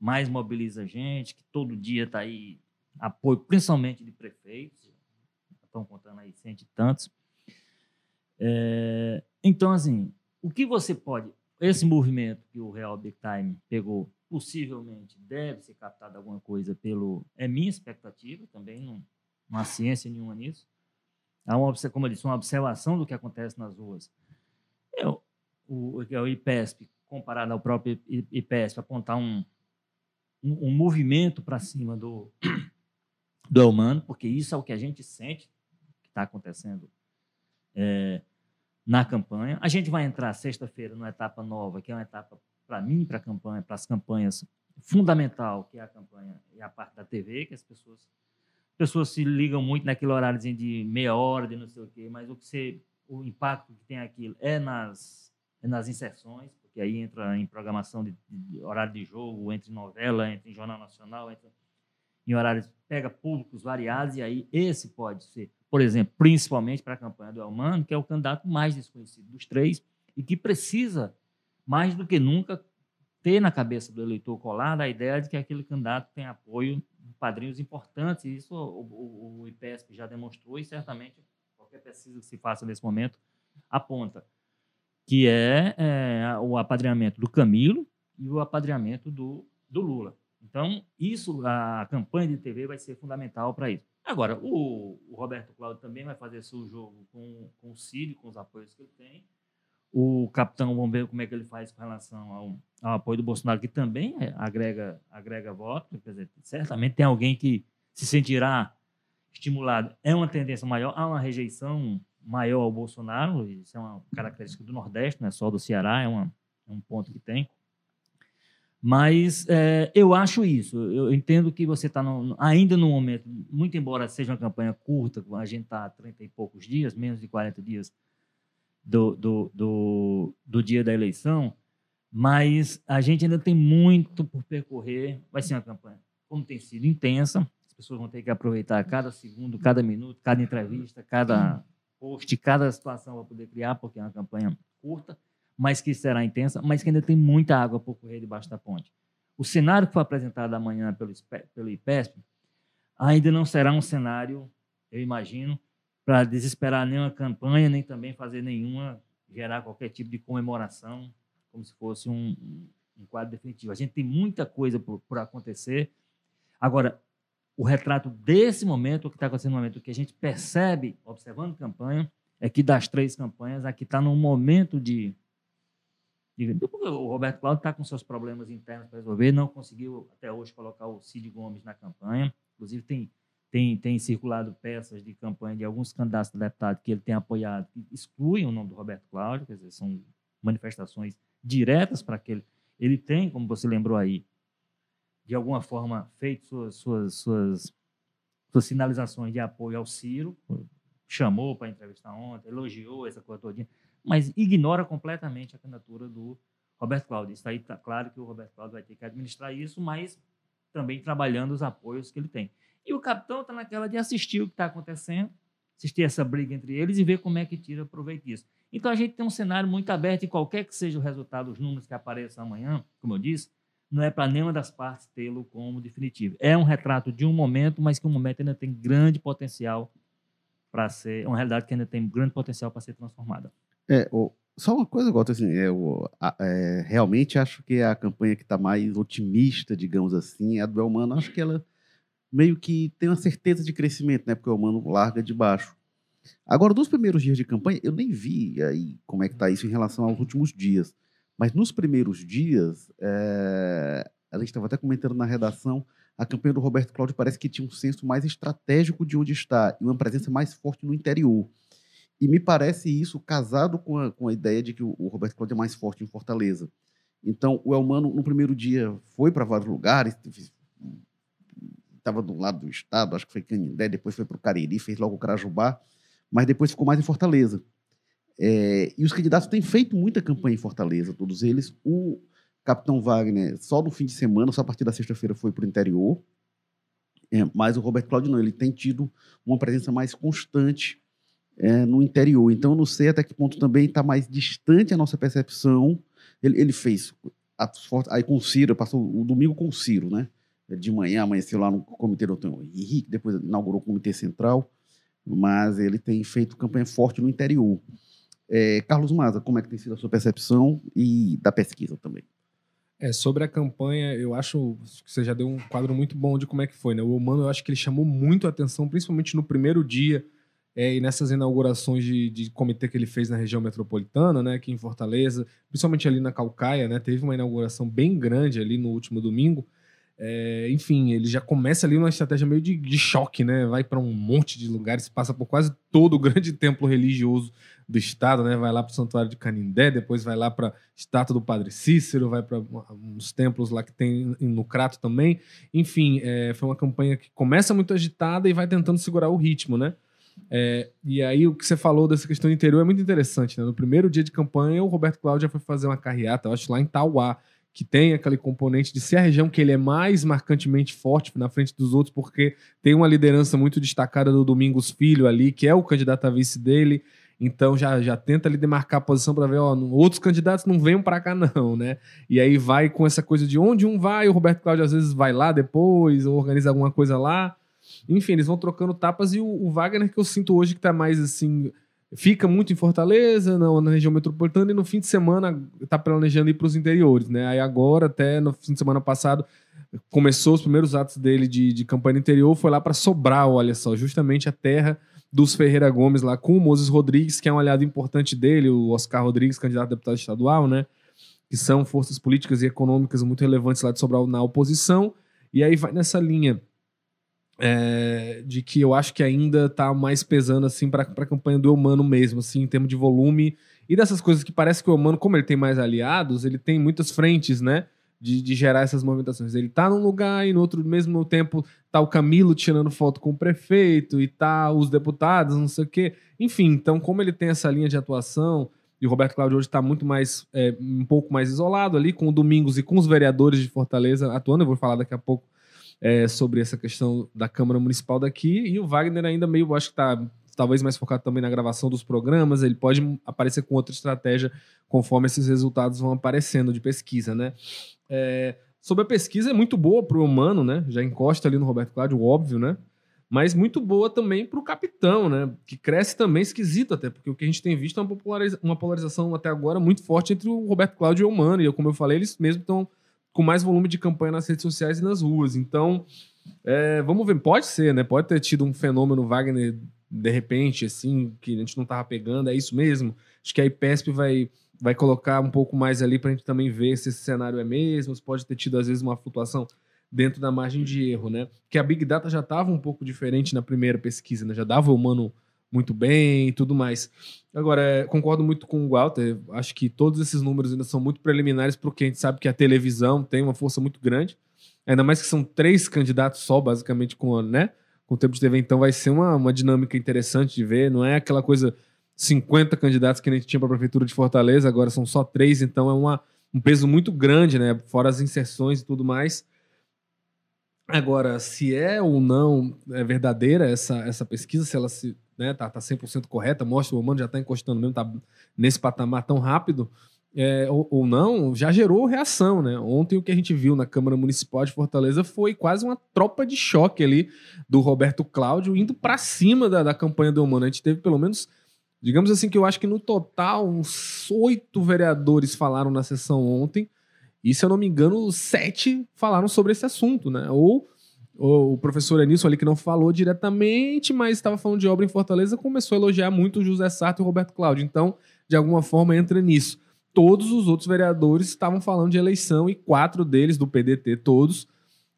mais mobiliza a gente, que todo dia está aí, apoio principalmente de prefeitos, estão contando aí cento e tantos. É, então, assim, o que você pode. Esse movimento que o Real Big Time pegou possivelmente deve ser captada alguma coisa pelo. É minha expectativa, também não, não há ciência nenhuma nisso. Há uma, como eu disse, uma observação do que acontece nas ruas. O, o IPESP, comparado ao próprio IPESP, apontar um, um, um movimento para cima do, do humano, porque isso é o que a gente sente que está acontecendo é, na campanha. A gente vai entrar sexta-feira numa etapa nova, que é uma etapa para mim, para a campanha, para as campanhas, fundamental, que é a campanha e a parte da TV, que as pessoas pessoas se ligam muito naquele horário de meia hora, de não sei o quê, mas o que você, o impacto que tem aquilo é nas é nas inserções, porque aí entra em programação de, de horário de jogo, entre novela, entre em jornal nacional, entra em horários pega públicos variados e aí esse pode ser, por exemplo, principalmente para a campanha do Elmano, que é o candidato mais desconhecido dos três e que precisa mais do que nunca, ter na cabeça do eleitor colado a ideia de que aquele candidato tem apoio de padrinhos importantes. E isso o, o, o IPESP já demonstrou e certamente qualquer pesquisa que se faça nesse momento aponta, que é, é o apadrinhamento do Camilo e o apadrinhamento do, do Lula. Então, isso, a campanha de TV vai ser fundamental para isso. Agora, o, o Roberto Cláudio também vai fazer seu jogo com, com o Círio, com os apoios que ele tem. O capitão, vamos ver como é que ele faz com relação ao, ao apoio do Bolsonaro, que também é, agrega, agrega voto. Dizer, certamente tem alguém que se sentirá estimulado. É uma tendência maior, há uma rejeição maior ao Bolsonaro, isso é uma característica do Nordeste, não é só do Ceará, é, uma, é um ponto que tem. Mas é, eu acho isso. Eu entendo que você está ainda no momento, muito embora seja uma campanha curta, a gente está há 30 e poucos dias, menos de 40 dias do, do, do, do dia da eleição, mas a gente ainda tem muito por percorrer. Vai ser uma campanha, como tem sido, intensa. As pessoas vão ter que aproveitar cada segundo, cada minuto, cada entrevista, cada post, cada situação para poder criar, porque é uma campanha curta, mas que será intensa, mas que ainda tem muita água por correr debaixo da ponte. O cenário que foi apresentado amanhã pelo, pelo IPESP ainda não será um cenário, eu imagino, para desesperar nenhuma campanha, nem também fazer nenhuma, gerar qualquer tipo de comemoração, como se fosse um, um quadro definitivo. A gente tem muita coisa por, por acontecer. Agora, o retrato desse momento, o que está acontecendo no momento, o que a gente percebe observando a campanha, é que das três campanhas, aqui está num momento de. De o Roberto Cláudio está com seus problemas internos para resolver, não conseguiu até hoje colocar o Cid Gomes na campanha. Inclusive, tem, tem, tem circulado peças de campanha de alguns candidatos a deputado que ele tem apoiado, que excluem o nome do Roberto Cláudio, quer dizer, são manifestações diretas para aquele. Ele tem, como você lembrou aí, de alguma forma feito suas, suas, suas, suas sinalizações de apoio ao Ciro, chamou para entrevistar ontem, elogiou essa coisa todinha, mas ignora completamente a candidatura do Roberto Cláudio. Isso aí está claro que o Roberto Cláudio vai ter que administrar isso, mas também trabalhando os apoios que ele tem. E o capitão está naquela de assistir o que está acontecendo, assistir essa briga entre eles e ver como é que tira proveito disso. Então a gente tem um cenário muito aberto e qualquer que seja o resultado, os números que apareçam amanhã, como eu disse, não é para nenhuma das partes tê-lo como definitivo. É um retrato de um momento, mas que o um momento ainda tem grande potencial para ser, uma realidade que ainda tem grande potencial para ser transformada. É, o, só uma coisa, Goto, assim, é, o, a, é, realmente acho que a campanha que está mais otimista, digamos assim, é a do Elmano. Acho que ela meio que tem uma certeza de crescimento, né? Porque o Elmano larga de baixo. Agora, dos primeiros dias de campanha, eu nem vi aí como é que está isso em relação aos últimos dias. Mas nos primeiros dias, é, a gente estava até comentando na redação, a campanha do Roberto Cláudio parece que tinha um senso mais estratégico de onde está e uma presença mais forte no interior. E me parece isso casado com a, com a ideia de que o, Roberto Cláudio é mais forte em Fortaleza. Então, o Elmano, no primeiro dia, foi para vários lugares, estava do lado do estado, acho que foi Canindé, depois foi para o Cariri, fez logo o Crajubá, mas depois ficou mais em Fortaleza. É, e os candidatos têm feito muita campanha em Fortaleza, todos eles. O Capitão Wagner, só no fim de semana, só a partir da sexta-feira, foi para o interior. É, mas o Roberto Cláudio não, ele tem tido uma presença mais constante é, no interior. Então, eu não sei até que ponto também está mais distante a nossa percepção. Ele, ele fez atos fortes, aí com o Ciro, passou o domingo com o Ciro, né? De manhã, amanheceu lá no Comitê do Henrique, depois inaugurou o Comitê Central, mas ele tem feito campanha forte no interior. É, Carlos Maza, como é que tem sido a sua percepção e da pesquisa também? É, sobre a campanha, eu acho que você já deu um quadro muito bom de como é que foi, né? O Humano, eu acho que ele chamou muito a atenção, principalmente no primeiro dia é, e nessas inaugurações de, de, comitê que ele fez na região metropolitana, né? Aqui em Fortaleza, principalmente ali na Calcaia, né? Teve uma inauguração bem grande ali no último domingo. É, enfim, ele já começa ali uma estratégia meio de, de choque, né? Vai para um monte de lugares, passa por quase todo o [LAUGHS] grande templo religioso do estado, né? Vai lá para o Santuário de Canindé, depois vai lá para a estátua do Padre Cícero, vai para uns templos lá que tem no Crato também. Enfim, é, foi uma campanha que começa muito agitada e vai tentando segurar o ritmo, né? É, e aí o que você falou dessa questão do interior é muito interessante, né? No primeiro dia de campanha, o Roberto Cláudio já foi fazer uma carreata, eu acho lá em Tauá, que tem aquele componente de ser a região que ele é mais marcantemente forte na frente dos outros, porque tem uma liderança muito destacada do Domingos Filho ali, que é o candidato a vice dele. Então já, já tenta ali demarcar a posição para ver, ó, outros candidatos não venham para cá [LAUGHS] não, né? E aí vai com essa coisa de onde um vai, o Roberto Cláudio às vezes vai lá depois, ou organiza alguma coisa lá. Enfim, eles vão trocando tapas e o, o Wagner que eu sinto hoje que tá mais assim, fica muito em Fortaleza, na, na, região metropolitana, e no fim de semana tá planejando ir para os interiores, né? Aí agora, até no fim de semana passado, começou os primeiros atos dele de, de campanha interior, foi lá para Sobral, olha só, justamente a terra dos Ferreira Gomes lá com o Moses Rodrigues, que é um aliado importante dele, o Oscar Rodrigues, candidato a deputado estadual, né? Que são forças políticas e econômicas muito relevantes lá de Sobral na oposição. E aí vai nessa linha é, de que eu acho que ainda tá mais pesando assim para a campanha do Humano mesmo, assim, em termos de volume e dessas coisas que parece que o Humano, como ele tem mais aliados, ele tem muitas frentes, né? de, de, gerar essas movimentações. Ele tá num lugar e no outro mesmo tempo tá o Camilo tirando foto com o prefeito e tá os deputados, não sei o quê. Enfim, então como ele tem essa linha de atuação e o Roberto Cláudio hoje está muito mais, é, um pouco mais isolado ali com o Domingos e com os vereadores de Fortaleza atuando, eu vou falar daqui a pouco é, sobre essa questão da Câmara Municipal daqui e o Wagner ainda meio, acho que está talvez mais focado também na gravação dos programas, ele pode aparecer com outra estratégia conforme esses resultados vão aparecendo de pesquisa, né? É, sobre a pesquisa, é muito boa para o humano, né? Já encosta ali no Roberto Cláudio, óbvio, né? mas muito boa também para o capitão, né? Que cresce também esquisito até, porque o que a gente tem visto é uma, populariza uma polarização até agora muito forte entre o Roberto Cláudio e o Mano, e como eu falei, eles mesmo estão com mais volume de campanha nas redes sociais e nas ruas. Então, é, vamos ver, pode ser, né? Pode ter tido um fenômeno Wagner de repente, assim, que a gente não tava pegando, é isso mesmo. Acho que a IPESP vai, vai colocar um pouco mais ali para a gente também ver se esse cenário é mesmo, se pode ter tido, às vezes, uma flutuação dentro da margem de erro, né? Que a Big Data já estava um pouco diferente na primeira pesquisa, né? Já dava o humano muito bem e tudo mais. Agora, é, concordo muito com o Walter, acho que todos esses números ainda são muito preliminares porque a gente sabe que a televisão tem uma força muito grande, ainda mais que são três candidatos só, basicamente, com, né? com o tempo de TV, então vai ser uma, uma dinâmica interessante de ver, não é aquela coisa 50 candidatos que a gente tinha para a Prefeitura de Fortaleza, agora são só três, então é uma, um peso muito grande, né? Fora as inserções e tudo mais. Agora, se é ou não é verdadeira essa, essa pesquisa, se ela se, né, tá, tá 100% correta, mostra o humano já está encostando mesmo, tá nesse patamar tão rápido, é, ou, ou, não, já gerou reação, né? Ontem o que a gente viu na Câmara Municipal de Fortaleza foi quase uma tropa de choque ali do Roberto Cláudio indo para cima da, da campanha do humano. A gente teve pelo menos, digamos assim, que eu acho que no total uns oito vereadores falaram na sessão ontem, e, se eu não me engano, sete falaram sobre esse assunto, né? Ou, o professor Anísio ali, que não falou diretamente, mas estava falando de obra em Fortaleza, começou a elogiar muito o José Sarto e o Roberto Cláudio. Então, de alguma forma, entra nisso. Todos os outros vereadores estavam falando de eleição e quatro deles, do PDT, todos,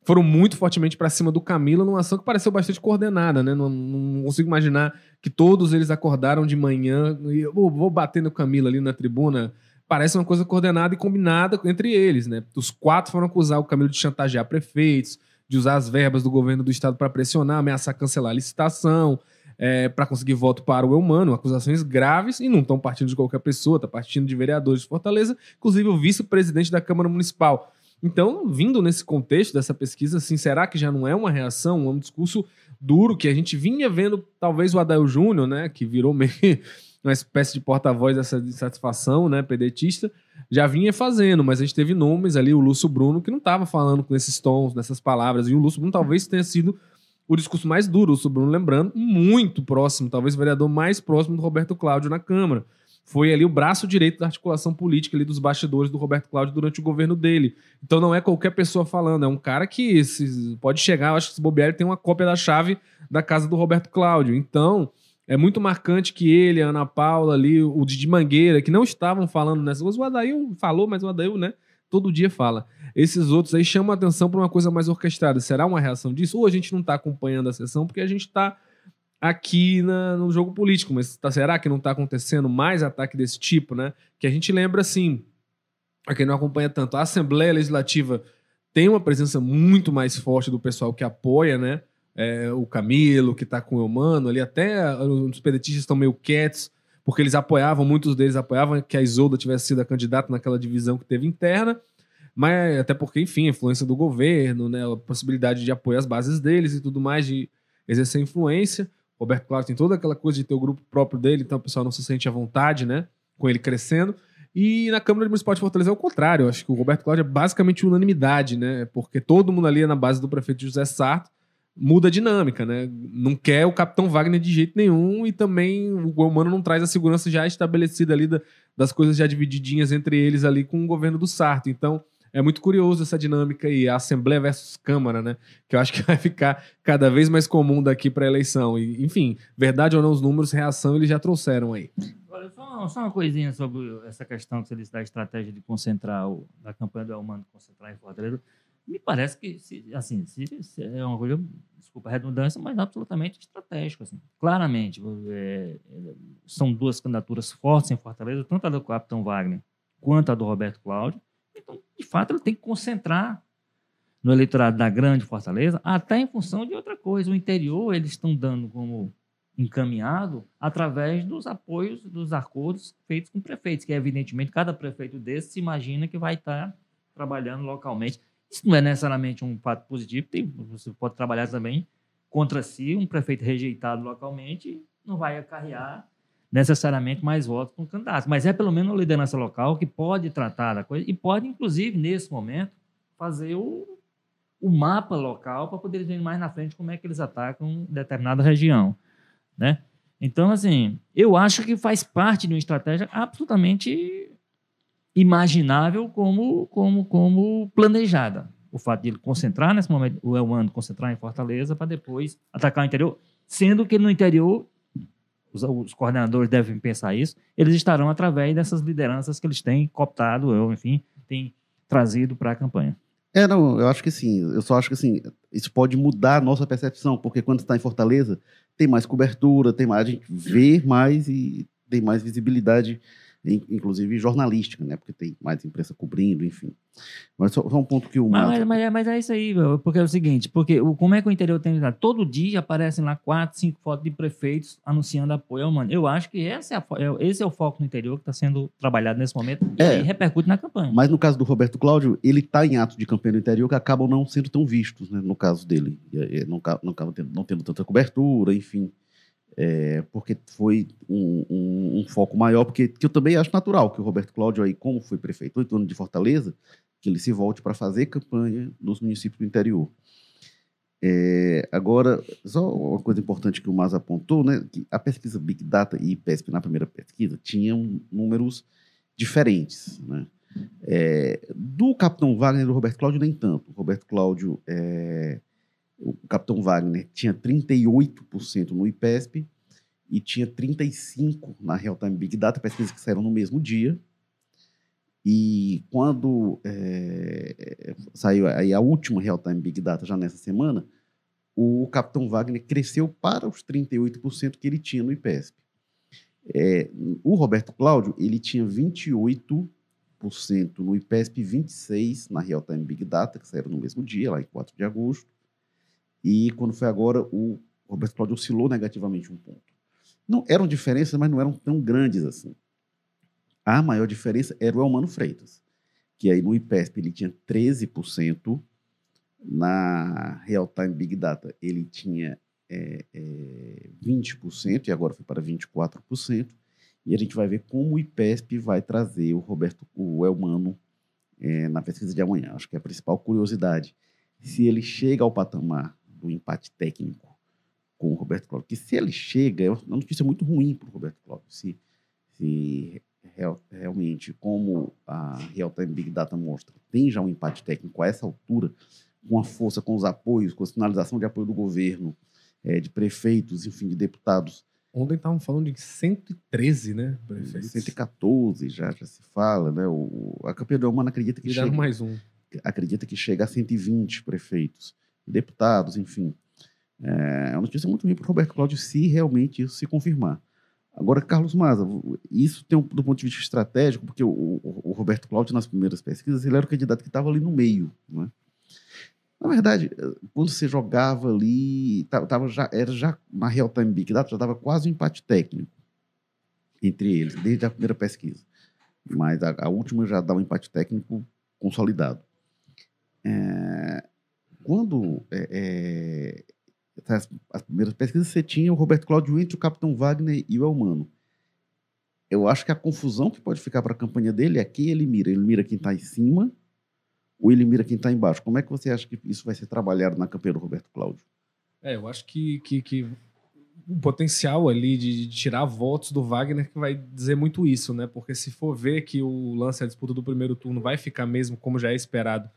foram muito fortemente para cima do Camilo numa ação que pareceu bastante coordenada, né? Não, não, consigo imaginar que todos eles acordaram de manhã e vou bater no Camilo ali na tribuna parece uma coisa coordenada e combinada entre eles, né? Os quatro foram acusar o Camilo de chantagear prefeitos, de usar as verbas do governo do estado para pressionar, ameaçar cancelar a licitação, é, para conseguir voto para o Eumano, acusações graves e não estão partindo de qualquer pessoa, está partindo de vereadores de Fortaleza, inclusive o vice-presidente da Câmara Municipal. Então, vindo nesse contexto dessa pesquisa, assim, será que já não é uma reação, um discurso duro que a gente vinha vendo, talvez o Adael Júnior, né, que virou meio [LAUGHS] uma espécie de porta-voz dessa insatisfação, né, pedetista, já vinha fazendo, mas a gente teve nomes ali, o Lúcio Bruno, que não estava falando com esses tons, nessas palavras, e o Lúcio Bruno talvez tenha sido o discurso mais duro, o Lúcio Bruno, lembrando, muito próximo, talvez o vereador mais próximo do Roberto Cláudio na Câmara. Foi ali o braço direito da articulação política ali dos bastidores do Roberto Cláudio durante o governo dele. Então não é qualquer pessoa falando, é um cara que se, pode chegar, eu acho que se bobear, ele tem uma cópia da chave da casa do Roberto Cláudio. Então, é muito marcante que ele, a Ana Paula ali, o Didi Mangueira, que não estavam falando nessas coisas. O Adail falou, mas o Adail, né? Todo dia fala. Esses outros aí chamam a atenção para uma coisa mais orquestrada. Será uma reação disso? Ou a gente não está acompanhando a sessão porque a gente está aqui na, no jogo político, mas tá, será que não está acontecendo mais ataque desse tipo, né? Que a gente lembra assim, a quem não acompanha tanto, a Assembleia Legislativa tem uma presença muito mais forte do pessoal que apoia, né? É, o Camilo, que está com o Eumano ali, até os pedetistas estão meio quietos, porque eles apoiavam, muitos deles apoiavam que a Isolda tivesse sido a candidata naquela divisão que teve interna, mas até porque, enfim, a influência do governo, né, a possibilidade de apoio às bases deles e tudo mais, de exercer influência. Roberto Claro tem toda aquela coisa de ter o grupo próprio dele, então o pessoal não se sente à vontade, né, com ele crescendo. E na Câmara Municipal de Fortaleza é o contrário. Eu acho que o Roberto Cláudio é basicamente unanimidade, né? Porque todo mundo ali é na base do prefeito José Sarto muda a dinâmica, né? Não quer o Capitão Wagner de jeito nenhum e também o Guamano não traz a segurança já estabelecida ali da, das coisas já divididinhas entre eles ali com o governo do Sarto. Então, é muito curioso essa dinâmica aí, a Assembleia versus Câmara, né? Que eu acho que vai ficar cada vez mais comum daqui para a eleição. E, enfim, verdade ou não os números, reação eles já trouxeram aí. Olha, só, só uma coisinha sobre essa questão que você disse da estratégia de concentrar, o, da campanha do Elmano concentrar em Fortaleza. Me parece que, assim, é uma coisa, desculpa a redundância, mas absolutamente estratégico. Assim. Claramente, é, são duas candidaturas fortes em Fortaleza, tanto a do Capitão Wagner quanto a do Roberto Cláudio. Então, de fato, ele tem que concentrar no eleitorado da grande Fortaleza, até em função de outra coisa. O interior, eles estão dando como encaminhado através dos apoios, dos acordos feitos com prefeitos, que evidentemente cada prefeito desse se imagina que vai estar trabalhando localmente. Isso não é necessariamente um fato positivo, tem, você pode trabalhar também contra si, um prefeito rejeitado localmente não vai acarrear necessariamente mais votos com o candidato, mas é pelo menos uma liderança local que pode tratar da coisa e pode, inclusive, nesse momento, fazer o, o mapa local para poder ver mais na frente como é que eles atacam determinada região, né? Então, assim, eu acho que faz parte de uma estratégia absolutamente imaginável como, como, como planejada. O fato de ele concentrar nesse momento, o Elmano concentrar em Fortaleza para depois atacar o interior, sendo que no interior, os, os, coordenadores devem pensar isso, eles estarão através dessas lideranças que eles têm cooptado, ou enfim, têm trazido para a campanha. É, não, eu acho que sim. Eu só acho que assim, isso pode mudar a nossa percepção, porque quando está em Fortaleza, tem mais cobertura, tem mais, a gente vê mais e tem mais visibilidade inclusive jornalística, né? Porque tem mais imprensa cobrindo, enfim. Mas só, só um ponto que o mas, mas, mas, é, mas, é isso aí, porque é o seguinte, porque o, como é que o interior tem todo dia aparecem lá quatro, cinco fotos de prefeitos anunciando apoio ao mano. Eu acho que esse é, a, é, esse é o foco no interior que está sendo trabalhado nesse momento é, e repercute na campanha. Mas no caso do Roberto Cláudio, ele está em atos de campanha no interior que acabam não sendo tão vistos, né? No caso dele, não, não, não, não tendo tanta cobertura, enfim é, porque foi um, um, um, foco maior, porque que eu também acho natural que o Roberto Cláudio, aí, como foi prefeito oito anos de Fortaleza, que ele se volte para fazer campanha nos municípios do interior. É, agora, só uma coisa importante que o Mas apontou, né, que a pesquisa Big Data e IPESP na primeira pesquisa tinham números diferentes. Né? É, do Capitão Wagner e do Roberto Cláudio, nem tanto. O Roberto Cláudio é, o Capitão Wagner tinha 38% no IPESP e tinha 35% na Real Time Big Data, pesquisas que saíram no mesmo dia. E quando é, saiu aí a última Real Time Big Data, já nessa semana, o Capitão Wagner cresceu para os 38% que ele tinha no IPESP. É, o Roberto Cláudio, ele tinha 28% no IPESP e 26% na Real Time Big Data, que saíram no mesmo dia, lá em 4 de agosto. E quando foi agora, o Roberto Cláudio oscilou negativamente um ponto. Não eram diferenças, mas não eram tão grandes assim. A maior diferença era o Elmano Freitas, que aí no IPESP ele tinha 13%, na Real Time Big Data ele tinha é, é, 20% e agora foi para 24%. E a gente vai ver como o IPESP vai trazer o Roberto, o Elmano, é, na pesquisa de amanhã. Acho que é a principal curiosidade. Se ele chega ao patamar do empate técnico com o Roberto Cláudio, que se ele chega, é uma notícia muito ruim para o Roberto Cláudio, se, se real, realmente, como a Real Time Big Data mostra, tem já um empate técnico a essa altura, com a força, com os apoios, com a sinalização de apoio do governo, é, de prefeitos, enfim, de deputados. Ontem estavam falando de 113, né? Prefeitos. 114 já, já se fala, né? O, a campeã do Humana acredita que chega, mais um. Acredita que chega a 120 prefeitos deputados, enfim. É, é uma notícia muito ruim para o Roberto Cláudio se realmente isso se confirmar. Agora, Carlos Maza, isso tem um, do ponto de vista estratégico, porque o, o, o, Roberto Cláudio, nas primeiras pesquisas, ele era o candidato que estava ali no meio. Né? Na verdade, quando você jogava ali, tava já, era já na Real Time Big Data, já estava quase um empate técnico entre eles, desde a primeira pesquisa. Mas a, a última já dá um empate técnico consolidado. É, quando é, é, as, as, primeiras pesquisas você tinha o Roberto Cláudio entre o Capitão Wagner e o Elmano. Eu acho que a confusão que pode ficar para a campanha dele é quem ele mira. Ele mira quem está em cima ou ele mira quem está embaixo. Como é que você acha que isso vai ser trabalhado na campanha do Roberto Cláudio? É, eu acho que, que, que o potencial ali de, tirar votos do Wagner que vai dizer muito isso, né? Porque se for ver que o lance, a disputa do primeiro turno vai ficar mesmo como já é esperado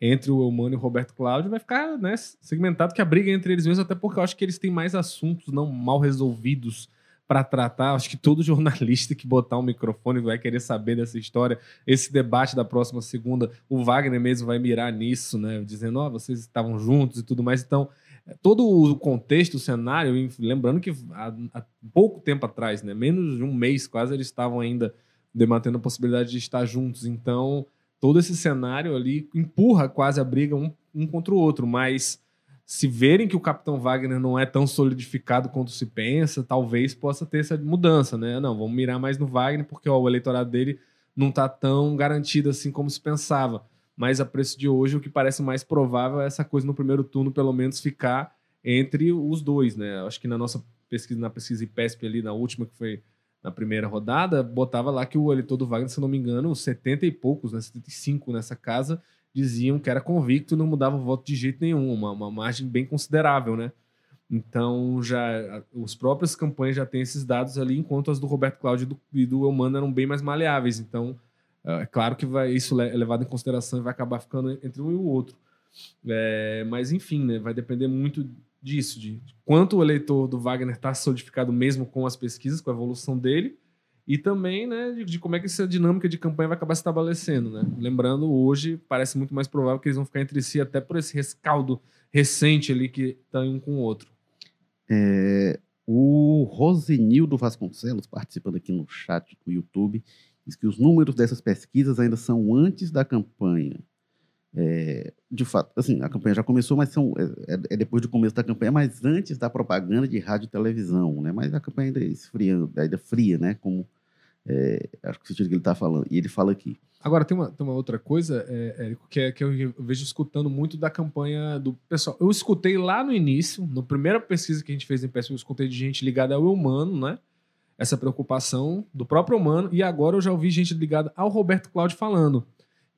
entre o Eumano e o Roberto Cláudio, vai ficar né, segmentado que a briga entre eles mesmos, até porque eu acho que eles têm mais assuntos não mal resolvidos para tratar. Acho que todo [LAUGHS] jornalista que botar um microfone vai querer saber dessa história. Esse debate da próxima segunda, o Wagner mesmo vai mirar nisso, né? Dizendo, ó, oh, vocês estavam juntos e tudo mais. Então, todo o contexto, o cenário, lembrando que há, há pouco tempo atrás, né? Menos de um mês quase, eles estavam ainda debatendo a possibilidade de estar juntos. Então, todo esse cenário ali empurra quase a briga um, um contra o outro, mas se verem que o Capitão Wagner não é tão solidificado quanto se pensa, talvez possa ter essa mudança, né? Não, vamos mirar mais no Wagner, porque ó, o eleitorado dele não está tão garantido assim como se pensava. Mas a preço de hoje, o que parece mais provável é essa coisa no primeiro turno, pelo menos, ficar entre os dois, né? Acho que na nossa pesquisa, na pesquisa IPESP ali, na última que foi na primeira rodada, botava lá que o eleitor do Wagner, se não me engano, 70 e poucos, né, 75 nessa casa, diziam que era convicto e não mudava o voto de jeito nenhum, uma, uma margem bem considerável, né? Então, já os próprias campanhas já têm esses dados ali, enquanto as do Roberto Cláudio e do, e do Eumano eram bem mais maleáveis. Então, é claro que vai, isso é levado em consideração e vai acabar ficando entre um e o outro. É, mas, enfim, né, vai depender muito disso, de quanto o eleitor do Wagner está solidificado mesmo com as pesquisas, com a evolução dele, e também né, de, de, como é que essa dinâmica de campanha vai acabar se estabelecendo. Né? Lembrando, hoje parece muito mais provável que eles vão ficar entre si, até por esse rescaldo recente ali que está um com o outro. É, o Rosenildo Vasconcelos, participando aqui no chat do YouTube, diz que os números dessas pesquisas ainda são antes da campanha. É, de fato, assim, a campanha já começou, mas são, é, é, é, depois do começo da campanha, mas antes da propaganda de rádio e televisão, né? Mas a campanha ainda é esfriando, ainda fria, né? Como é, acho que o sentido que ele está falando. E ele fala aqui. Agora, tem uma, tem uma outra coisa, é, Érico, que, é, que eu vejo escutando muito da campanha do pessoal. Eu escutei lá no início, na primeira pesquisa que a gente fez em pesquisa, eu escutei de gente ligada ao humano, né? Essa preocupação do próprio humano, e agora eu já ouvi gente ligada ao Roberto Cláudio falando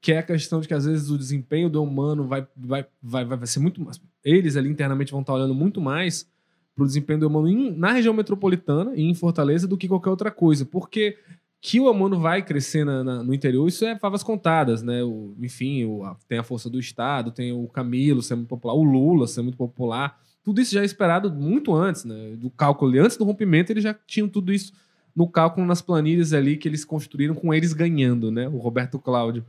que é a questão de que às vezes o desempenho do humano vai, vai, vai, vai ser muito mais. Eles ali internamente vão estar olhando muito mais para o desempenho do humano em, na região metropolitana e em Fortaleza do que qualquer outra coisa. Porque que o humano vai crescer na, na, no interior, isso é favas contadas, né? O, enfim, o, a, tem a força do Estado, tem o Camilo ser muito popular, o Lula ser muito popular. Tudo isso já é esperado muito antes, né? Do cálculo. Antes do rompimento, eles já tinham tudo isso no cálculo nas planilhas ali que eles construíram com eles ganhando, né? O Roberto Cláudio.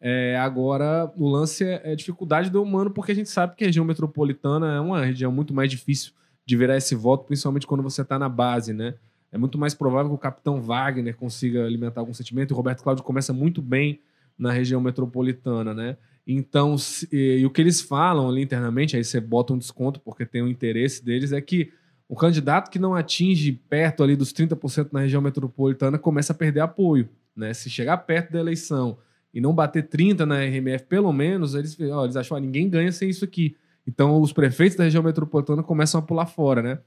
É, agora, o lance é, é dificuldade do humano, porque a gente sabe que a região metropolitana é uma região muito mais difícil de virar esse voto, principalmente quando você está na base, né? É muito mais provável que o capitão Wagner consiga alimentar algum sentimento, e o Roberto Cláudio começa muito bem na região metropolitana, né? Então, se, e, e, o que eles falam ali internamente, aí você bota um desconto porque tem o um interesse deles, é que o candidato que não atinge perto ali dos 30% na região metropolitana começa a perder apoio, né? Se chegar perto da eleição e não bater 30 na RMF, pelo menos, eles, ó, eles acham que ninguém ganha sem isso aqui. Então, os prefeitos da região metropolitana começam a pular fora, né?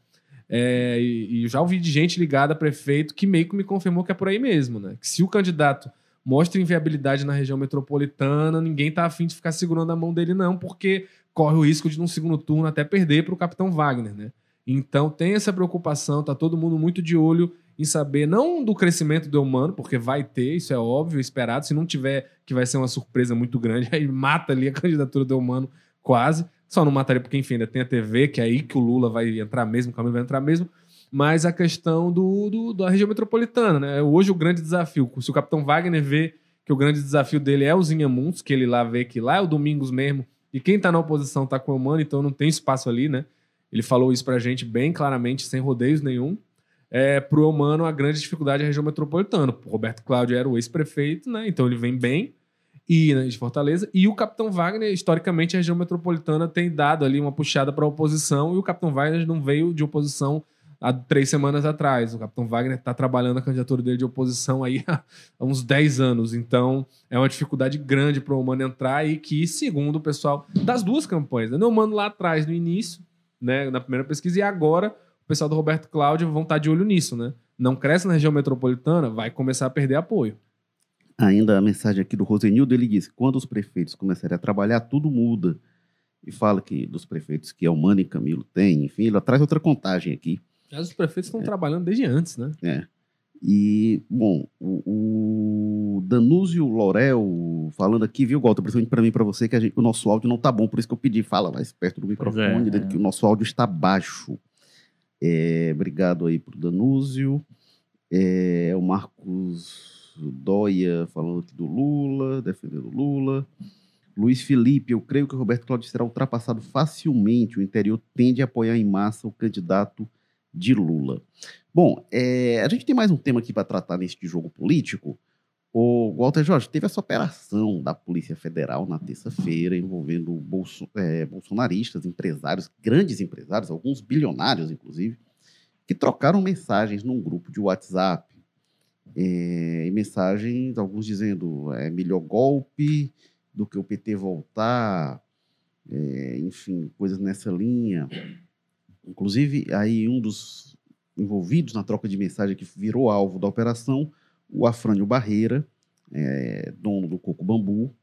É, e, e já ouvi de gente ligada a prefeito que meio que me confirmou que é por aí mesmo, né? Que se o candidato mostra inviabilidade na região metropolitana, ninguém tá afim de ficar segurando a mão dele, não, porque corre o risco de, num segundo turno, até perder para o capitão Wagner, né? Então tem essa preocupação, tá todo mundo muito de olho em saber, não do crescimento do humano, porque vai ter, isso é óbvio, esperado. Se não tiver, que vai ser uma surpresa muito grande, [LAUGHS] aí mata ali a candidatura do humano quase. Só não mataria porque, enfim, ainda tem a TV, que é aí que o Lula vai entrar mesmo, o Camilo vai entrar mesmo. Mas a questão do, do, da região metropolitana, né? Hoje o grande desafio, se o Capitão Wagner vê que o grande desafio dele é os Inhamuns, que ele lá vê que lá é o Domingos mesmo, e quem tá na oposição tá com o humano, então não tem espaço ali, né? Ele falou isso pra gente bem claramente, sem rodeios nenhum é, para o humano a grande dificuldade é a região metropolitana. O Roberto Cláudio era o ex-prefeito, né? Então ele vem bem e né, de Fortaleza. E o Capitão Wagner, historicamente, a região metropolitana tem dado ali uma puxada para a oposição e o Capitão Wagner não veio de oposição há três semanas atrás. O Capitão Wagner está trabalhando a candidatura dele de oposição aí [LAUGHS] há uns 10 anos. Então, é uma dificuldade grande para o Humano entrar e que, segundo o pessoal das duas campanhas, né? o Humano lá atrás, no início, né, na primeira pesquisa, e agora pessoal do Roberto Cláudio vão estar de olho nisso, né? Não cresce na região metropolitana, vai começar a perder apoio. Ainda a mensagem aqui do Rosenildo, ele diz: quando os prefeitos começarem a trabalhar, tudo muda. E fala que dos prefeitos que Elmano e Camilo têm, enfim, ele traz outra contagem aqui. Mas os prefeitos estão é. trabalhando desde antes, né? É. E, bom, o, o Danúzio Lorel falando aqui, viu, Walter, principalmente para mim e para você, que gente, o nosso áudio não tá bom, por isso que eu pedi, fala mais perto do é, microfone, é, é. que o nosso áudio está baixo. É, obrigado aí pro Danúzio. É, o Marcos Dóia falando aqui do Lula, defendendo o Lula. Luiz Felipe, eu creio que o Roberto Cláudio será ultrapassado facilmente. O interior tende a apoiar em massa o candidato de Lula. Bom, é, a gente tem mais um tema aqui para tratar neste jogo político. O Walter Jorge teve essa operação da Polícia Federal na terça-feira envolvendo bolso, é, bolsonaristas, empresários, grandes empresários, alguns bilionários, inclusive, que trocaram mensagens num grupo de WhatsApp. É, e mensagens, alguns dizendo é melhor golpe do que o PT voltar, é, enfim, coisas nessa linha. Inclusive, aí um dos envolvidos na troca de mensagem que virou alvo da operação o Afrânio Barreira, é, dono do Coco Bambu,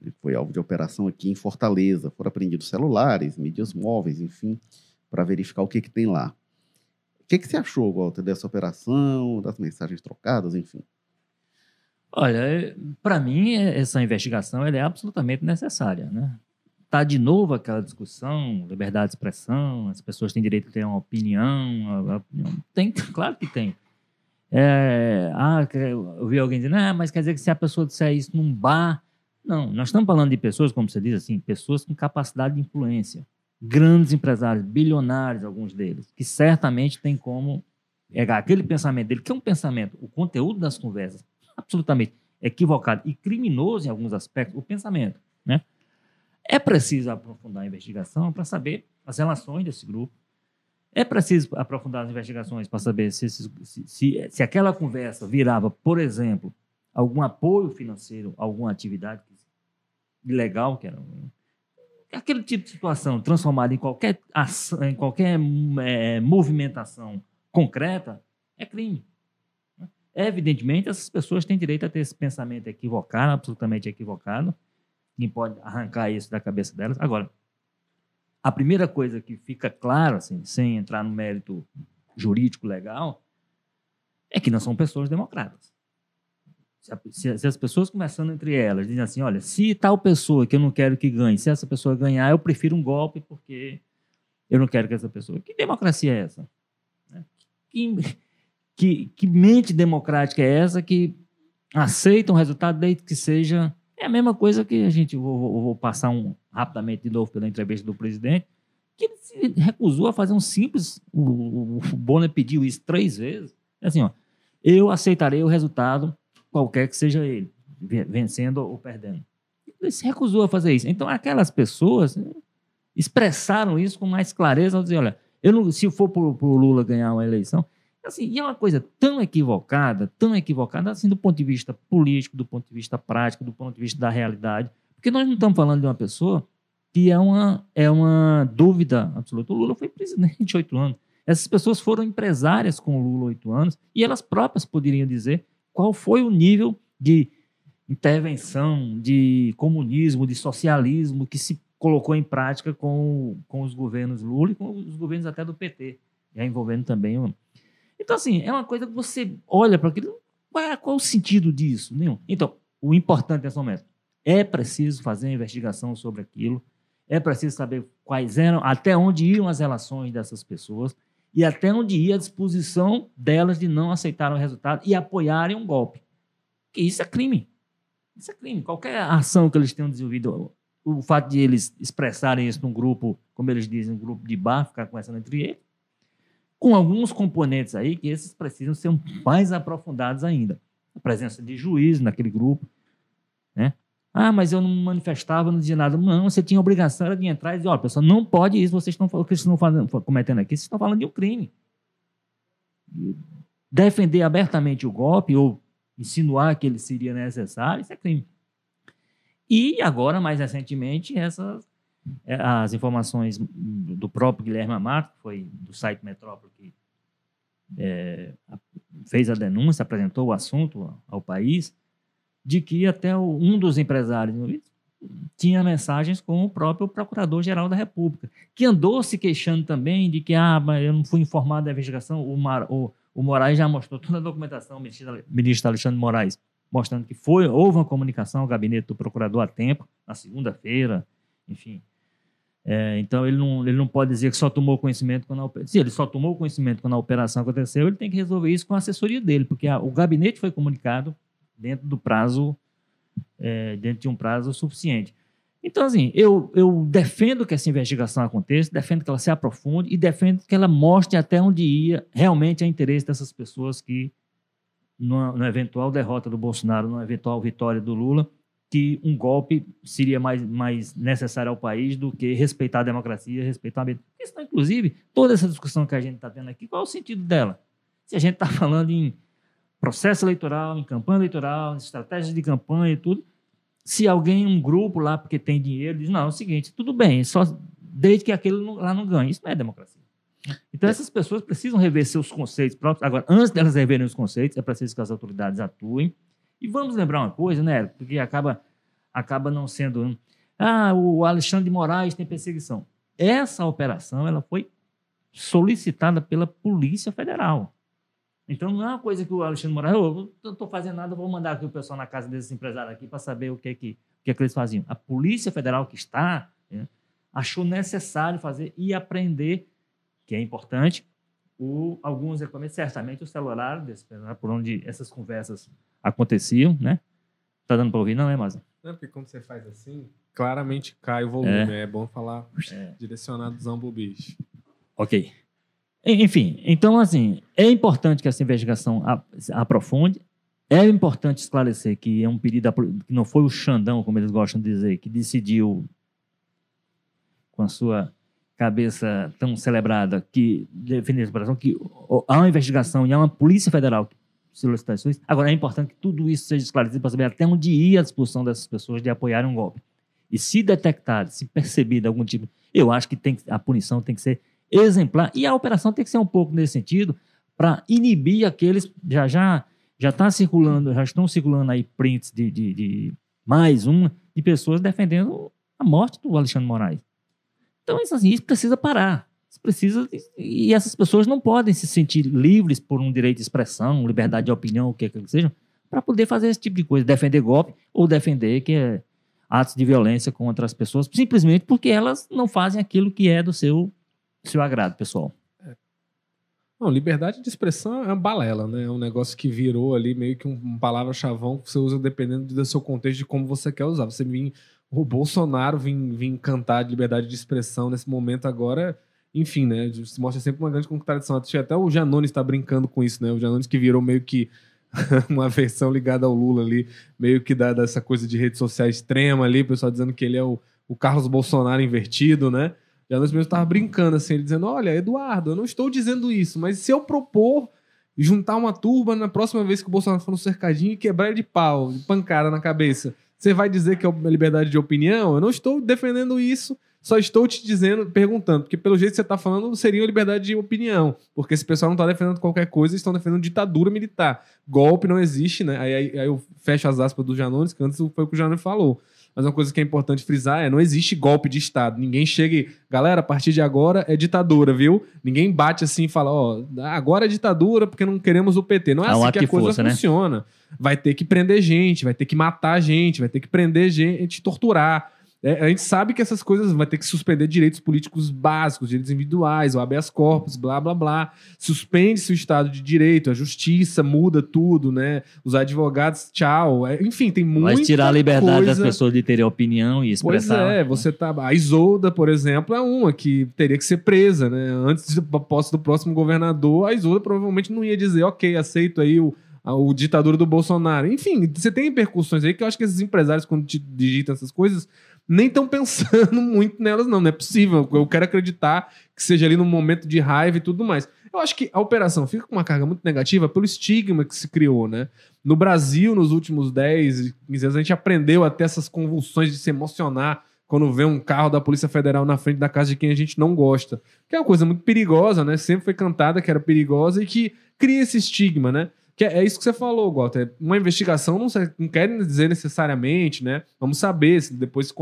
Ele foi alvo de operação aqui em Fortaleza. Foram apreendidos celulares, mídias móveis, enfim, para verificar o que, que tem lá. O que, que você achou, Walter, dessa operação, das mensagens trocadas, enfim? Olha, para mim, essa investigação é absolutamente necessária. Né? Tá de novo aquela discussão, liberdade de expressão, as pessoas têm direito a ter uma opinião. Tem, claro que tem. É, ah, eu vi alguém dizendo, ah, mas quer dizer que se a pessoa disser isso num bar. Não, nós estamos falando de pessoas, como você diz assim, pessoas com capacidade de influência. Grandes empresários, bilionários, alguns deles, que certamente têm como pegar aquele pensamento dele, que é um pensamento, o conteúdo das conversas, absolutamente equivocado e criminoso em alguns aspectos, o pensamento. Né? É preciso aprofundar a investigação para saber as relações desse grupo. É preciso aprofundar as investigações para saber se, se, se, se aquela conversa virava, por exemplo, algum apoio financeiro, alguma atividade ilegal, que era aquele tipo de situação transformada em qualquer ação, em qualquer é, movimentação concreta, é crime. Evidentemente, essas pessoas têm direito a ter esse pensamento equivocado, absolutamente equivocado. Ninguém pode arrancar isso da cabeça delas. Agora, a primeira coisa que fica claro, assim, sem entrar no mérito jurídico legal, é que não são pessoas democratas. Se, se, as pessoas conversando entre elas dizem assim, olha, se tal pessoa que eu não quero que ganhe, se essa pessoa ganhar, eu prefiro um golpe porque eu não quero que essa pessoa. Que democracia é essa? Né? Que, que, que mente democrática é essa que aceita um resultado desde que seja. É a mesma coisa que a gente. Vou, vou passar um, rapidamente de novo pela entrevista do presidente, que ele se recusou a fazer um simples. O, o Bonner pediu isso três vezes. É assim, ó, eu aceitarei o resultado, qualquer que seja ele, vencendo ou perdendo. Ele se recusou a fazer isso. Então, aquelas pessoas expressaram isso com mais clareza, ao dizer, olha, eu não, se for para o Lula ganhar uma eleição, Assim, e é uma coisa tão equivocada, tão equivocada, assim, do ponto de vista político, do ponto de vista prático, do ponto de vista da realidade. Porque nós não estamos falando de uma pessoa que é uma, é uma dúvida absoluta. O Lula foi presidente oito anos. Essas pessoas foram empresárias com o Lula oito anos e elas próprias poderiam dizer qual foi o nível de intervenção, de comunismo, de socialismo que se colocou em prática com, com os governos Lula e com os governos até do PT, já envolvendo também o então, assim, é uma coisa que você olha para aquilo, qual é, qual é o sentido disso? Nenhum. Então, o importante nesse momento é preciso fazer uma investigação sobre aquilo, é preciso saber quais eram, até onde iam as relações dessas pessoas e até onde ia a disposição delas de não aceitar o resultado e apoiarem um golpe. Que isso é crime. Isso é crime. Qualquer ação que eles tenham desenvolvido, o fato de eles expressarem isso num grupo, como eles dizem, um grupo de bar, ficar conversando entre eles, com alguns componentes aí que esses precisam ser mais aprofundados ainda. A presença de juiz naquele grupo, né? Ah, mas eu não manifestava, não dizia nada. Não, você tinha obrigação de entrar e dizer, ó, pessoal, não pode isso, vocês estão, que vocês estão cometendo aqui, vocês estão falando de um crime. Defender abertamente o golpe ou insinuar que ele seria necessário, isso é crime. E agora, mais recentemente, essas é, as informações do próprio Guilherme Amato, que foi do site Metrópole, que é, fez a denúncia, apresentou o assunto ao país, de que até um dos empresários tinha mensagens com o próprio Procurador-Geral da República, que andou se queixando também de que ah, eu não fui informado da investigação. O, Mar, o, o Moraes já mostrou toda a documentação, o ministro, ministro Alexandre Moraes, mostrando que foi, houve uma comunicação ao gabinete do procurador a tempo, na segunda-feira, enfim, é, então ele não, ele não pode dizer que só tomou conhecimento quando a, se ele só tomou conhecimento quando a operação aconteceu, ele tem que resolver isso com a assessoria dele, porque a, o gabinete foi comunicado dentro do prazo, é, dentro de um prazo suficiente. Então, assim, eu, eu defendo que essa investigação aconteça, defendo que ela se aprofunde e defendo que ela mostre até onde ia realmente a interesse dessas pessoas que, na eventual derrota do Bolsonaro, na eventual vitória do Lula, que um golpe seria mais, mais necessário ao país do que respeitar a democracia, respeitar a... Isso, inclusive, toda essa discussão que a gente está tendo aqui, qual é o sentido dela? Se a gente está [LAUGHS] falando em processo eleitoral, em campanha eleitoral, estratégias de campanha e tudo, se alguém, um grupo lá, porque tem dinheiro, diz, não, é o seguinte, tudo bem, só desde que aquele lá não ganhe. Isso não é democracia. Então, essas pessoas precisam rever seus conceitos próprios. Agora, antes delas reverem os conceitos, é preciso que as autoridades atuem, e vamos lembrar uma coisa, né? Porque acaba acaba não sendo. Ah, o Alexandre de Moraes tem perseguição. Essa operação ela foi solicitada pela Polícia Federal. Então não é uma coisa que o Alexandre Moraes, eu não estou fazendo nada, vou mandar aqui o pessoal na casa desses empresários aqui para saber o que, é que, o que, é que eles faziam. A Polícia Federal que está né, achou necessário fazer e aprender, que é importante, o, alguns equipamentos, certamente o celular, desse, por onde essas conversas aconteciam, né? Tá dando para ouvir, não é, Maza? Não, porque quando você faz assim, claramente cai o volume. É, é bom falar É. direcionado Zambo Bicho. Ok. En- Enfim, então, assim, é importante que essa investigação a- aprofunde. É importante esclarecer que é um pedido, que não foi o Xandão, como eles gostam de dizer, que decidiu, com a sua cabeça tão celebrada, que defendeu essa operação, que há uma investigação e há uma Polícia Federal que solicitar isso. Agora, é importante que tudo isso seja esclarecido para saber até onde ia a disposição dessas pessoas de apoiarem um golpe. E se detectar, se perceber algum tipo, eu acho que tem a punição tem que ser exemplar e a operação tem que ser um pouco nesse sentido para inibir aqueles já já já está circulando, já estão circulando aí prints de, de, de mais uma de pessoas defendendo a morte do Alexandre Moraes. Então isso assim, isso precisa parar. Isso precisa e essas pessoas não podem se sentir livres por um direito de expressão, liberdade de opinião, o que quer que seja, para poder fazer esse tipo de coisa, defender golpe ou defender que é atos de violência contra as pessoas, simplesmente porque elas não fazem aquilo que é do seu seu agrado, pessoal. Não, liberdade de expressão é uma balela, né? É um negócio que virou ali meio que um, palavra-chavão que você usa dependendo do seu contexto de como você quer usar. Você vir, o Bolsonaro vir cantar de liberdade de expressão nesse momento agora, enfim, né? Se mostra sempre uma grande contradição. Até o Janones está brincando com isso, né? O Janones que virou meio que [LAUGHS] uma versão ligada ao Lula ali, meio que dá dessa coisa de rede social extrema ali, o pessoal dizendo que ele é o, o Carlos Bolsonaro invertido, né? Janos mesmo estava brincando assim, ele dizendo: Olha, Eduardo, eu não estou dizendo isso, mas se eu propor juntar uma turba na próxima vez que o Bolsonaro for no cercadinho e quebrar ele de pau, de pancada na cabeça, você vai dizer que é liberdade de opinião? Eu não estou defendendo isso, só estou te dizendo, perguntando, porque pelo jeito que você está falando, seria liberdade de opinião, porque esse pessoal não está defendendo qualquer coisa, estão defendendo ditadura militar. Golpe não existe, né? Aí, aí, aí eu fecho as aspas do Janones, que antes foi o que o Janones falou. Mas uma coisa que é importante frisar é: não existe golpe de Estado. Ninguém chega e, galera, a partir de agora é ditadura, viu? Ninguém bate assim e fala, ó, agora é ditadura porque não queremos o PT. Não é É assim que a coisa força, né? funciona. Vai ter que prender gente, vai ter que matar gente, vai ter que prender gente, torturar. É, a gente sabe que essas coisas vai ter que suspender direitos políticos básicos, direitos individuais, o habeas corpus, blá blá blá. Suspende-se o Estado de Direito, a justiça muda tudo, né? Os advogados, tchau. É, enfim, tem muita Vai tirar a liberdade das coisa. pessoas de terem opinião e Pois expressar. é, você tá. A Isolda, por exemplo, é uma que teria que ser presa, né? Antes da posse do próximo governador, a Isolda provavelmente não ia dizer, ok, aceito aí o, o ditadura do Bolsonaro. Enfim, você tem repercussões aí que eu acho que esses empresários, quando digitam essas coisas, nem estão pensando [LAUGHS] muito nelas, não. Não é possível. Eu quero acreditar que seja ali num momento de raiva e tudo mais. Eu acho que a operação fica com uma carga muito negativa pelo estigma que se criou, né? No Brasil, nos últimos 10, 15 anos, a gente aprendeu a ter essas convulsões de se emocionar quando vê um carro da Polícia Federal na frente da casa de quem a gente não gosta. Que é uma coisa muito perigosa, né? Sempre foi cantada que era perigosa e que cria esse estigma, né? Que é, é isso que você falou, Walter. Uma investigação não, não quer dizer necessariamente, né? Vamos saber se depois se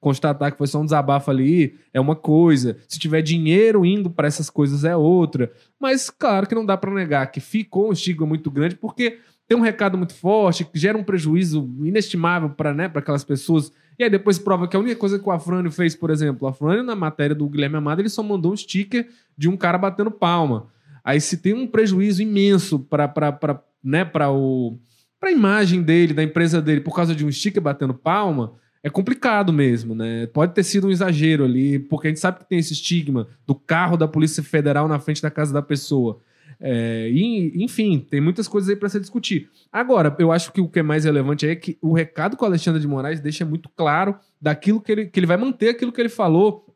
constatar que foi só um desabafo ali, é uma coisa. Se tiver dinheiro indo para essas coisas é outra. Mas claro que não dá para negar que ficou um estigma muito grande porque tem um recado muito forte, que gera um prejuízo inestimável para né, aquelas pessoas. E aí depois prova que a única coisa que o Afrânio fez, por exemplo, o Afrânio, na matéria do Guilherme Amado, ele só mandou um sticker de um cara batendo palma. Aí se tem um prejuízo imenso para né, pra o para a imagem dele, da empresa dele, por causa de um sticker batendo palma, é complicado mesmo, né? Pode ter sido um exagero ali, porque a gente sabe que tem esse estigma do carro da Polícia Federal na frente da casa da pessoa. É, e, enfim, tem muitas coisas aí para se discutir. Agora, eu acho que o que é mais relevante é que o recado que o Alexandre de Moraes deixa muito claro daquilo que ele, que ele vai manter aquilo que ele falou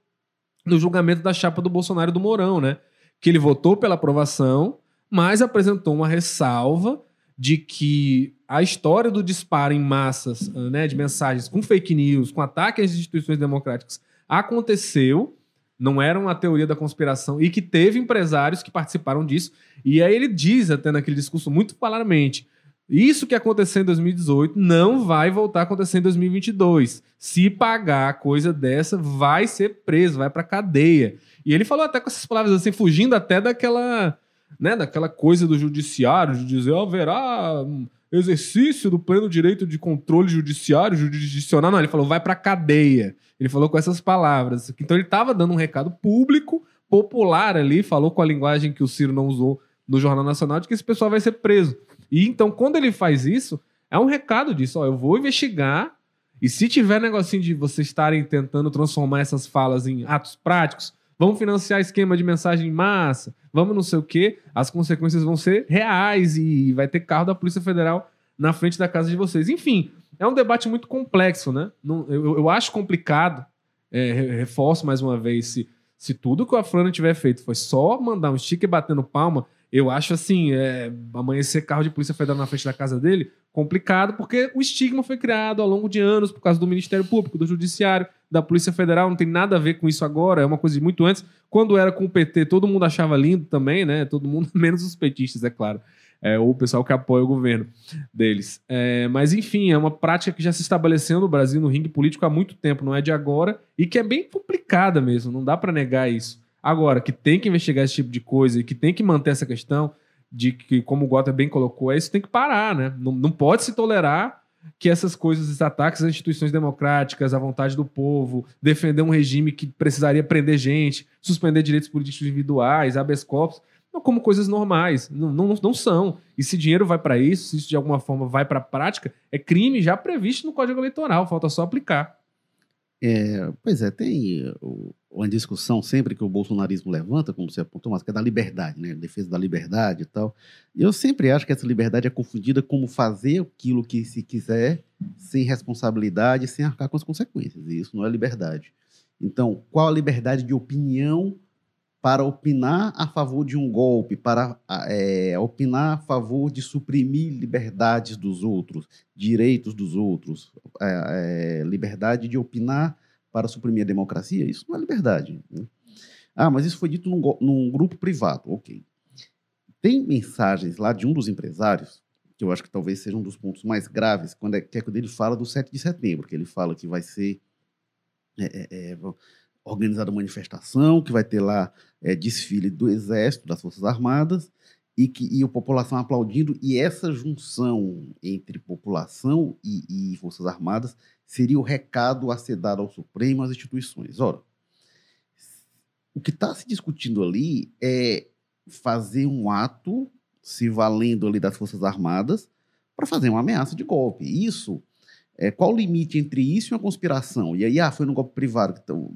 no julgamento da chapa do Bolsonaro e do Mourão, né? Que ele votou pela aprovação, mas apresentou uma ressalva de que a história do disparo em massas né, de mensagens com fake news, com ataque às instituições democráticas, aconteceu, não era uma teoria da conspiração, e que teve empresários que participaram disso. E aí ele diz, até naquele discurso, muito claramente, Isso que aconteceu em 2018 não vai voltar a acontecer em 2022. Se pagar coisa dessa, vai ser preso, vai pra cadeia. E ele falou até com essas palavras assim, fugindo até daquela, né, daquela coisa do judiciário, de dizer, haverá um exercício do pleno direito de controle judiciário, jurisdicional. Não, ele falou, vai pra cadeia. Ele falou com essas palavras. Então ele estava dando um recado público, popular ali, falou com a linguagem que o Ciro não usou no Jornal Nacional, de que esse pessoal vai ser preso. E então, quando ele faz isso, é um recado disso, ó, eu vou investigar, e se tiver negocinho de vocês estarem tentando transformar essas falas em atos práticos, vamos financiar esquema de mensagem em massa, vamos não sei o quê, as consequências vão ser reais e vai ter carro da Polícia Federal na frente da casa de vocês. Enfim, é um debate muito complexo, né? Não, eu, eu acho complicado, é, reforço mais uma vez, se, se tudo que o Afrano tiver feito foi só mandar um sticker batendo palma, eu acho assim, é, amanhecer carro de polícia federal na frente da casa dele, complicado, porque o estigma foi criado ao longo de anos por causa do Ministério Público, do Judiciário, da Polícia Federal, não tem nada a ver com isso agora, é uma coisa de muito antes. Quando era com o PT, todo mundo achava lindo também, né? Todo mundo, [LAUGHS] menos os petistas, é claro. É, ou o pessoal que apoia o governo deles. É, mas, enfim, é uma prática que já se estabeleceu no Brasil, no ringue político, há muito tempo, não é de agora, e que é bem complicada mesmo, não dá para negar isso. Agora, que tem que investigar esse tipo de coisa e que tem que manter essa questão de que, como o Gota bem colocou, é isso tem que parar, né? Não, não pode se tolerar que essas coisas, esses ataques às instituições democráticas, à vontade do povo, defender um regime que precisaria prender gente, suspender direitos políticos individuais, habeas corpus, não como coisas normais. Não, não, não são. E se dinheiro vai para isso, se isso de alguma forma vai para a prática, é crime já previsto no Código Eleitoral, falta só aplicar. É, pois é, tem uma discussão sempre que o bolsonarismo levanta, como você apontou, mas que é da liberdade, né? Defesa da liberdade e tal. Eu sempre acho que essa liberdade é confundida como fazer aquilo que se quiser, sem responsabilidade, sem arcar com as consequências. E isso não é liberdade. Então, qual a liberdade de opinião para opinar a favor de um golpe, para é, opinar a favor de suprimir liberdades dos outros, direitos dos outros, é, é, liberdade de opinar para suprimir a democracia? Isso não é liberdade. Né? Ah, mas isso foi dito num, num, grupo privado. Ok. Tem mensagens lá de um dos empresários, que eu acho que talvez seja um dos pontos mais graves, quando é, que é quando ele fala do 7 de setembro, que ele fala que vai ser. É, é, é organizada manifestação, que vai ter lá é, desfile do Exército, das Forças Armadas, e, que, e a população aplaudindo, e essa junção entre população e, e Forças Armadas seria o recado a ser dado ao Supremo, às instituições. Ora, o que está se discutindo ali é fazer um ato, se valendo ali das Forças Armadas, para fazer uma ameaça de golpe. Isso é, qual o limite entre isso e uma conspiração? E aí, ah, foi no golpe privado. Então,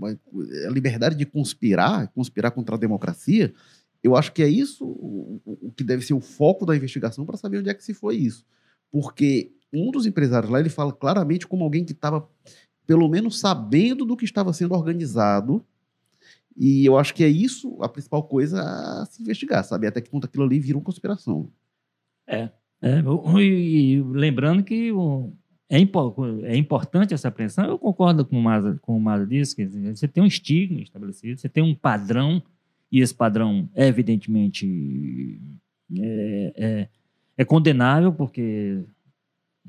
a liberdade de conspirar, conspirar contra a democracia, eu acho que é isso o, o que deve ser o foco da investigação para saber onde é que se foi isso. Porque um dos empresários lá, ele fala claramente como alguém que estava, pelo menos, sabendo do que estava sendo organizado. E eu acho que é isso a principal coisa a se investigar, sabe? Até que ponto aquilo ali vira uma conspiração. É. é e lembrando que o, é, é importante essa apreensão. Eu concordo com o Maza, com o Maza disse, que você tem um estigma estabelecido, você tem um padrão, e esse padrão, evidentemente, é, é, é condenável, porque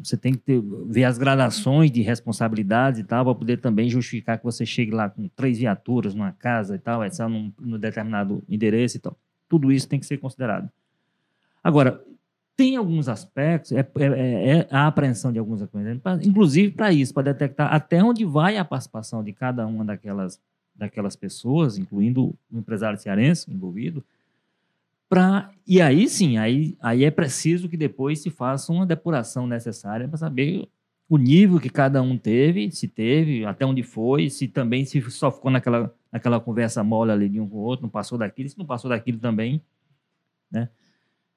você tem que ter, ver as gradações de responsabilidades e tal, para poder também justificar que você chegue lá com três viaturas numa casa e tal, é só num, num determinado endereço e tal. Tudo isso tem que ser considerado. Agora, tem alguns aspectos, é, é, é, é a apreensão de alguns acontecimentos, inclusive para isso, para detectar até onde vai a participação de cada uma daquelas, daquelas pessoas, incluindo o empresário cearense envolvido, pra, e aí sim, aí, aí é preciso que depois se faça uma depuração necessária para saber o nível que cada um teve, se teve, até onde foi, se também se só ficou naquela, naquela conversa mole ali de um com o outro, não passou daquilo, se não passou daquilo também, né?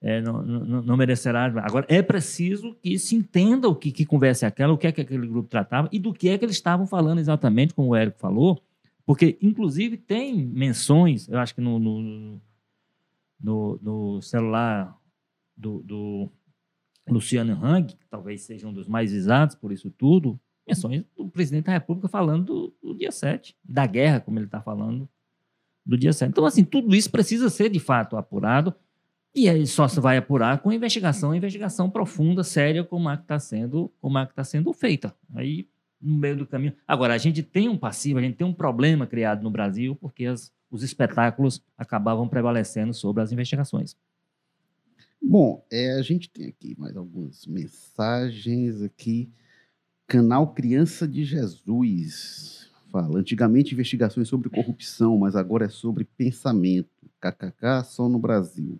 É, não, não, não, merecerá. Agora, é preciso que se entenda o que, que conversa aquela, o que é que aquele grupo tratava e do que é que eles estavam falando exatamente, como o Érico falou, porque, inclusive, tem menções, eu acho que no, no, no, no celular do, do, Luciano Hang, que talvez seja um dos mais visados por isso tudo, menções do presidente da República falando do, do dia 7, da guerra, como ele está falando, do dia 7. Então, assim, tudo isso precisa ser, de fato, apurado E aí só se vai apurar com investigação, investigação profunda, séria, como é que está sendo, como é tá sendo feita. Aí, no meio do caminho. Agora, a gente tem um passivo, a gente tem um problema criado no Brasil, porque as, os espetáculos acabavam prevalecendo sobre as investigações. Bom, é, a gente tem aqui mais algumas mensagens aqui. Canal Criança de Jesus fala. Antigamente investigações sobre corrupção, mas agora é sobre pensamento. KKK só no Brasil.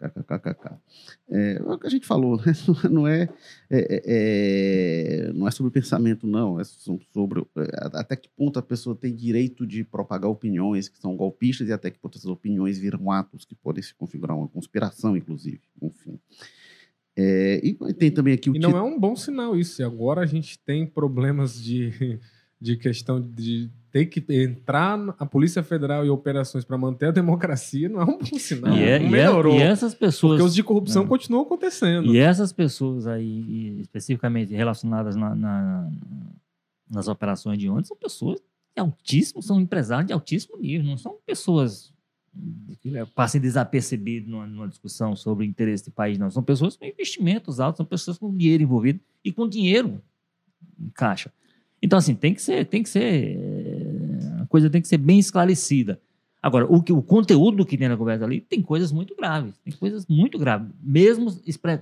KKKKK. É, o que a gente falou, né? [LAUGHS] não, é, é, é, não é sobre pensamento, não. É sobre é, até que ponto a pessoa tem direito de propagar opiniões que são golpistas e até que ponto essas opiniões viram atos que podem se configurar uma conspiração, inclusive. Enfim. É, e tem também aqui o E não é um bom sinal isso. Agora a gente tem problemas de, [LAUGHS] de questão de ter que entrar a Polícia Federal e operações para manter a [LAUGHS] democracia não é um bom sinal. E, é, não e, é, melhorou. e essas pessoas. Porque os de corrupção É. continuam acontecendo. E essas pessoas aí, especificamente relacionadas na- na- nas operações de ontem, são pessoas de altíssimo, são empresários de altíssimo nível, não são pessoas que passem desapercebido numa, numa discussão sobre o interesse do país, não. São pessoas com investimentos altos, são pessoas com dinheiro envolvido e com dinheiro em caixa. Então, assim, tem que ser, tem que ser, coisa tem que ser bem esclarecida. Agora, o, que, o conteúdo que tem na conversa ali tem coisas muito graves, tem coisas muito graves, mesmo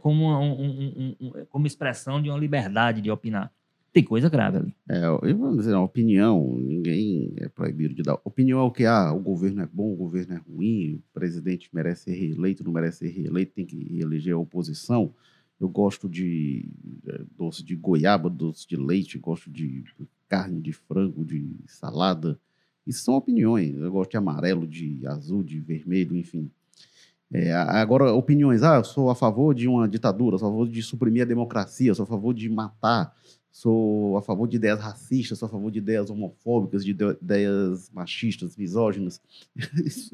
como, um- um- um- um- como expressão de uma liberdade de opinar. Tem coisa grave ali. É, eu vou dizer, uma opinião, ninguém é proibido de dar. Opinião é o que? Ah, o governo é bom, o governo é ruim, o presidente merece ser reeleito, não merece ser reeleito, tem que eleger a oposição. Eu gosto de eh, doce de goiaba, doce de leite, gosto de carne de frango, de salada. Isso são opiniões. Eu gosto de amarelo, de azul, de vermelho, enfim. É, agora, opiniões. Ah, eu sou a favor de uma ditadura, sou a favor de suprimir a democracia, sou a favor de matar, sou a favor de ideias racistas, sou a favor de ideias homofóbicas, de ide- ideias machistas, misóginas. [LAUGHS] Isso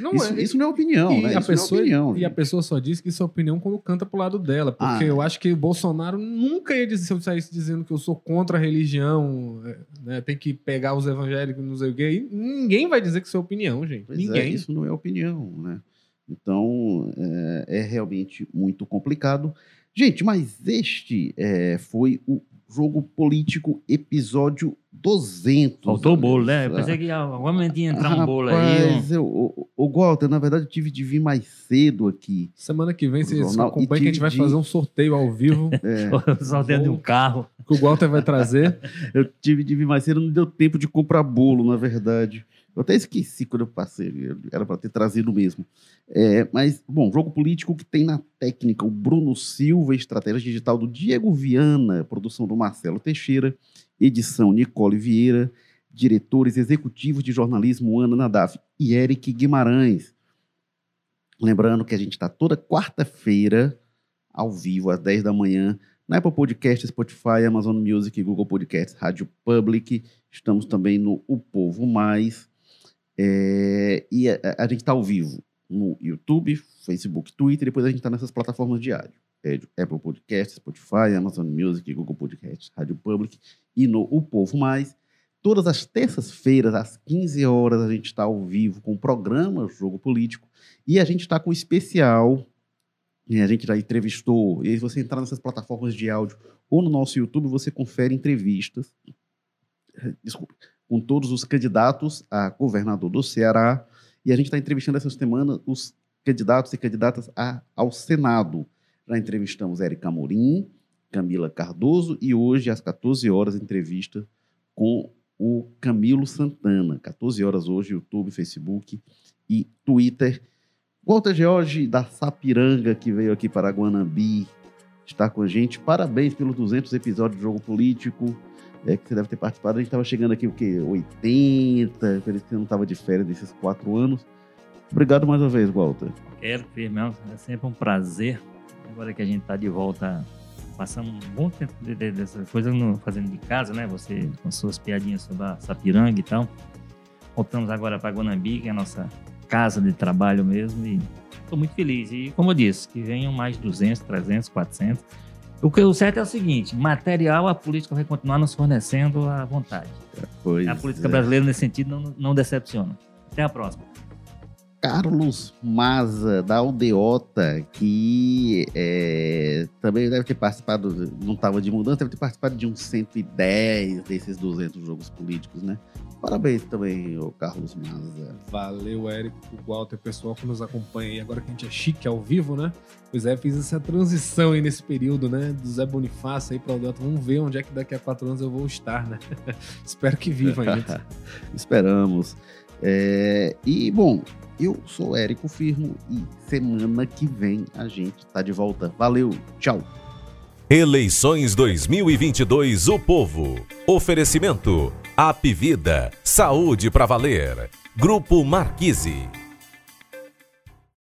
não, isso, é. isso não é opinião, E né? a Isso pessoa- não é opinião. E a gente. pessoa só diz que isso é opinião quando canta pro lado dela. Porque Ah. eu acho que o Bolsonaro nunca ia dizer, se eu saísse dizendo que eu sou contra a religião, é, né, tem que pegar os evangélicos, não sei o quê. Ninguém vai dizer que isso é opinião, gente. Pois é, Ninguém. isso não é opinião, né? Então, é, é realmente muito complicado. Gente, mas este é, foi o Jogo Político episódio 200. Faltou o bolo, né? Eu pensei que ia- algum momento ia entrar um bolo aí. Rapaz, eu, o, o Walter, na verdade, eu tive de vir mais cedo aqui. Semana que vem vocês Jornal acompanham que a gente vai ITV. fazer um sorteio ao vivo [LAUGHS] É, [LAUGHS] Só dentro de um carro. que o Walter vai trazer. [LAUGHS] eu tive de vir mais cedo, não deu tempo de comprar bolo, na verdade. Eu até esqueci quando eu passei, era para ter trazido mesmo. É, mas, bom, jogo político que tem na técnica o Bruno Silva, estratégia digital do Diego Viana, produção do Marcelo Teixeira, edição Nicole Vieira, diretores executivos de jornalismo Ana Nadaf e Eric Guimarães. Lembrando que a gente está toda quarta-feira, ao vivo, às 10 da manhã, na Apple Podcast, Spotify, Amazon Music, Google Podcasts, Rádio Public. Estamos também no O Povo Mais. É, e a, a gente está ao vivo no YouTube, Facebook, Twitter, depois a gente está nessas plataformas de áudio. É, Apple Podcast, Spotify, Amazon Music, Google Podcasts, Rádio Public e no O Povo Mais. Todas as terças-feiras, às 15 horas, a gente está ao vivo com o programa Jogo Político. E a gente está com um especial. e a gente já entrevistou. E se você entrar nessas plataformas de áudio ou no nosso YouTube, você confere entrevistas. Desculpa. Com todos os candidatos a governador do Ceará. E a gente está entrevistando essa semana os candidatos e candidatas a, ao Senado. Já entrevistamos Érica Amorim, Camila Cardoso e hoje, às 14 horas, entrevista com o Camilo Santana. 14 horas hoje, YouTube, Facebook e Twitter. Walter George, da Sapiranga, que veio aqui para Guanambi, está com a gente. Parabéns pelos 200 episódios de Jogo Político, é, que você deve ter participado. A gente estava chegando aqui, o quê? 80, por isso que você não estava de férias desses quatro anos. Obrigado mais uma vez, Walter. Quero, firmão. É sempre um prazer. Agora que a gente está de volta, passando um bom tempo de, de, dessa coisa no, fazendo de casa, né? Você com suas piadinhas sobre a Sapiranga e tal. Voltamos agora para Guanambi, que é a nossa casa de trabalho mesmo. E estou muito feliz. E como eu disse, que venham mais 200, 300, 400. O que o certo é o seguinte: material a política vai continuar nos fornecendo à vontade. Pois a política é. brasileira, nesse sentido, não, não decepciona. Até a próxima. Carlos Maza, da Aldeota, que é, também deve ter participado, não estava de mudança, deve ter participado de uns 110 desses 200 jogos políticos, né? Parabéns também, o Carlos Maza. Valeu, Érico, o Walter, pessoal que nos acompanha aí. Agora que a gente é chique ao vivo, né? Pois é, fiz essa transição aí nesse período, né? Do Zé Bonifácio aí para o Delta. Vamos ver onde é que daqui a quatro anos eu vou estar, né? [LAUGHS] Espero que viva ainda. [LAUGHS] Esperamos. É, e, bom, eu sou Érico Firmo e semana que vem a gente tá de volta. Valeu, tchau. Eleições 2022 O Povo. Oferecimento Apivida, saúde para valer. Grupo Marquise.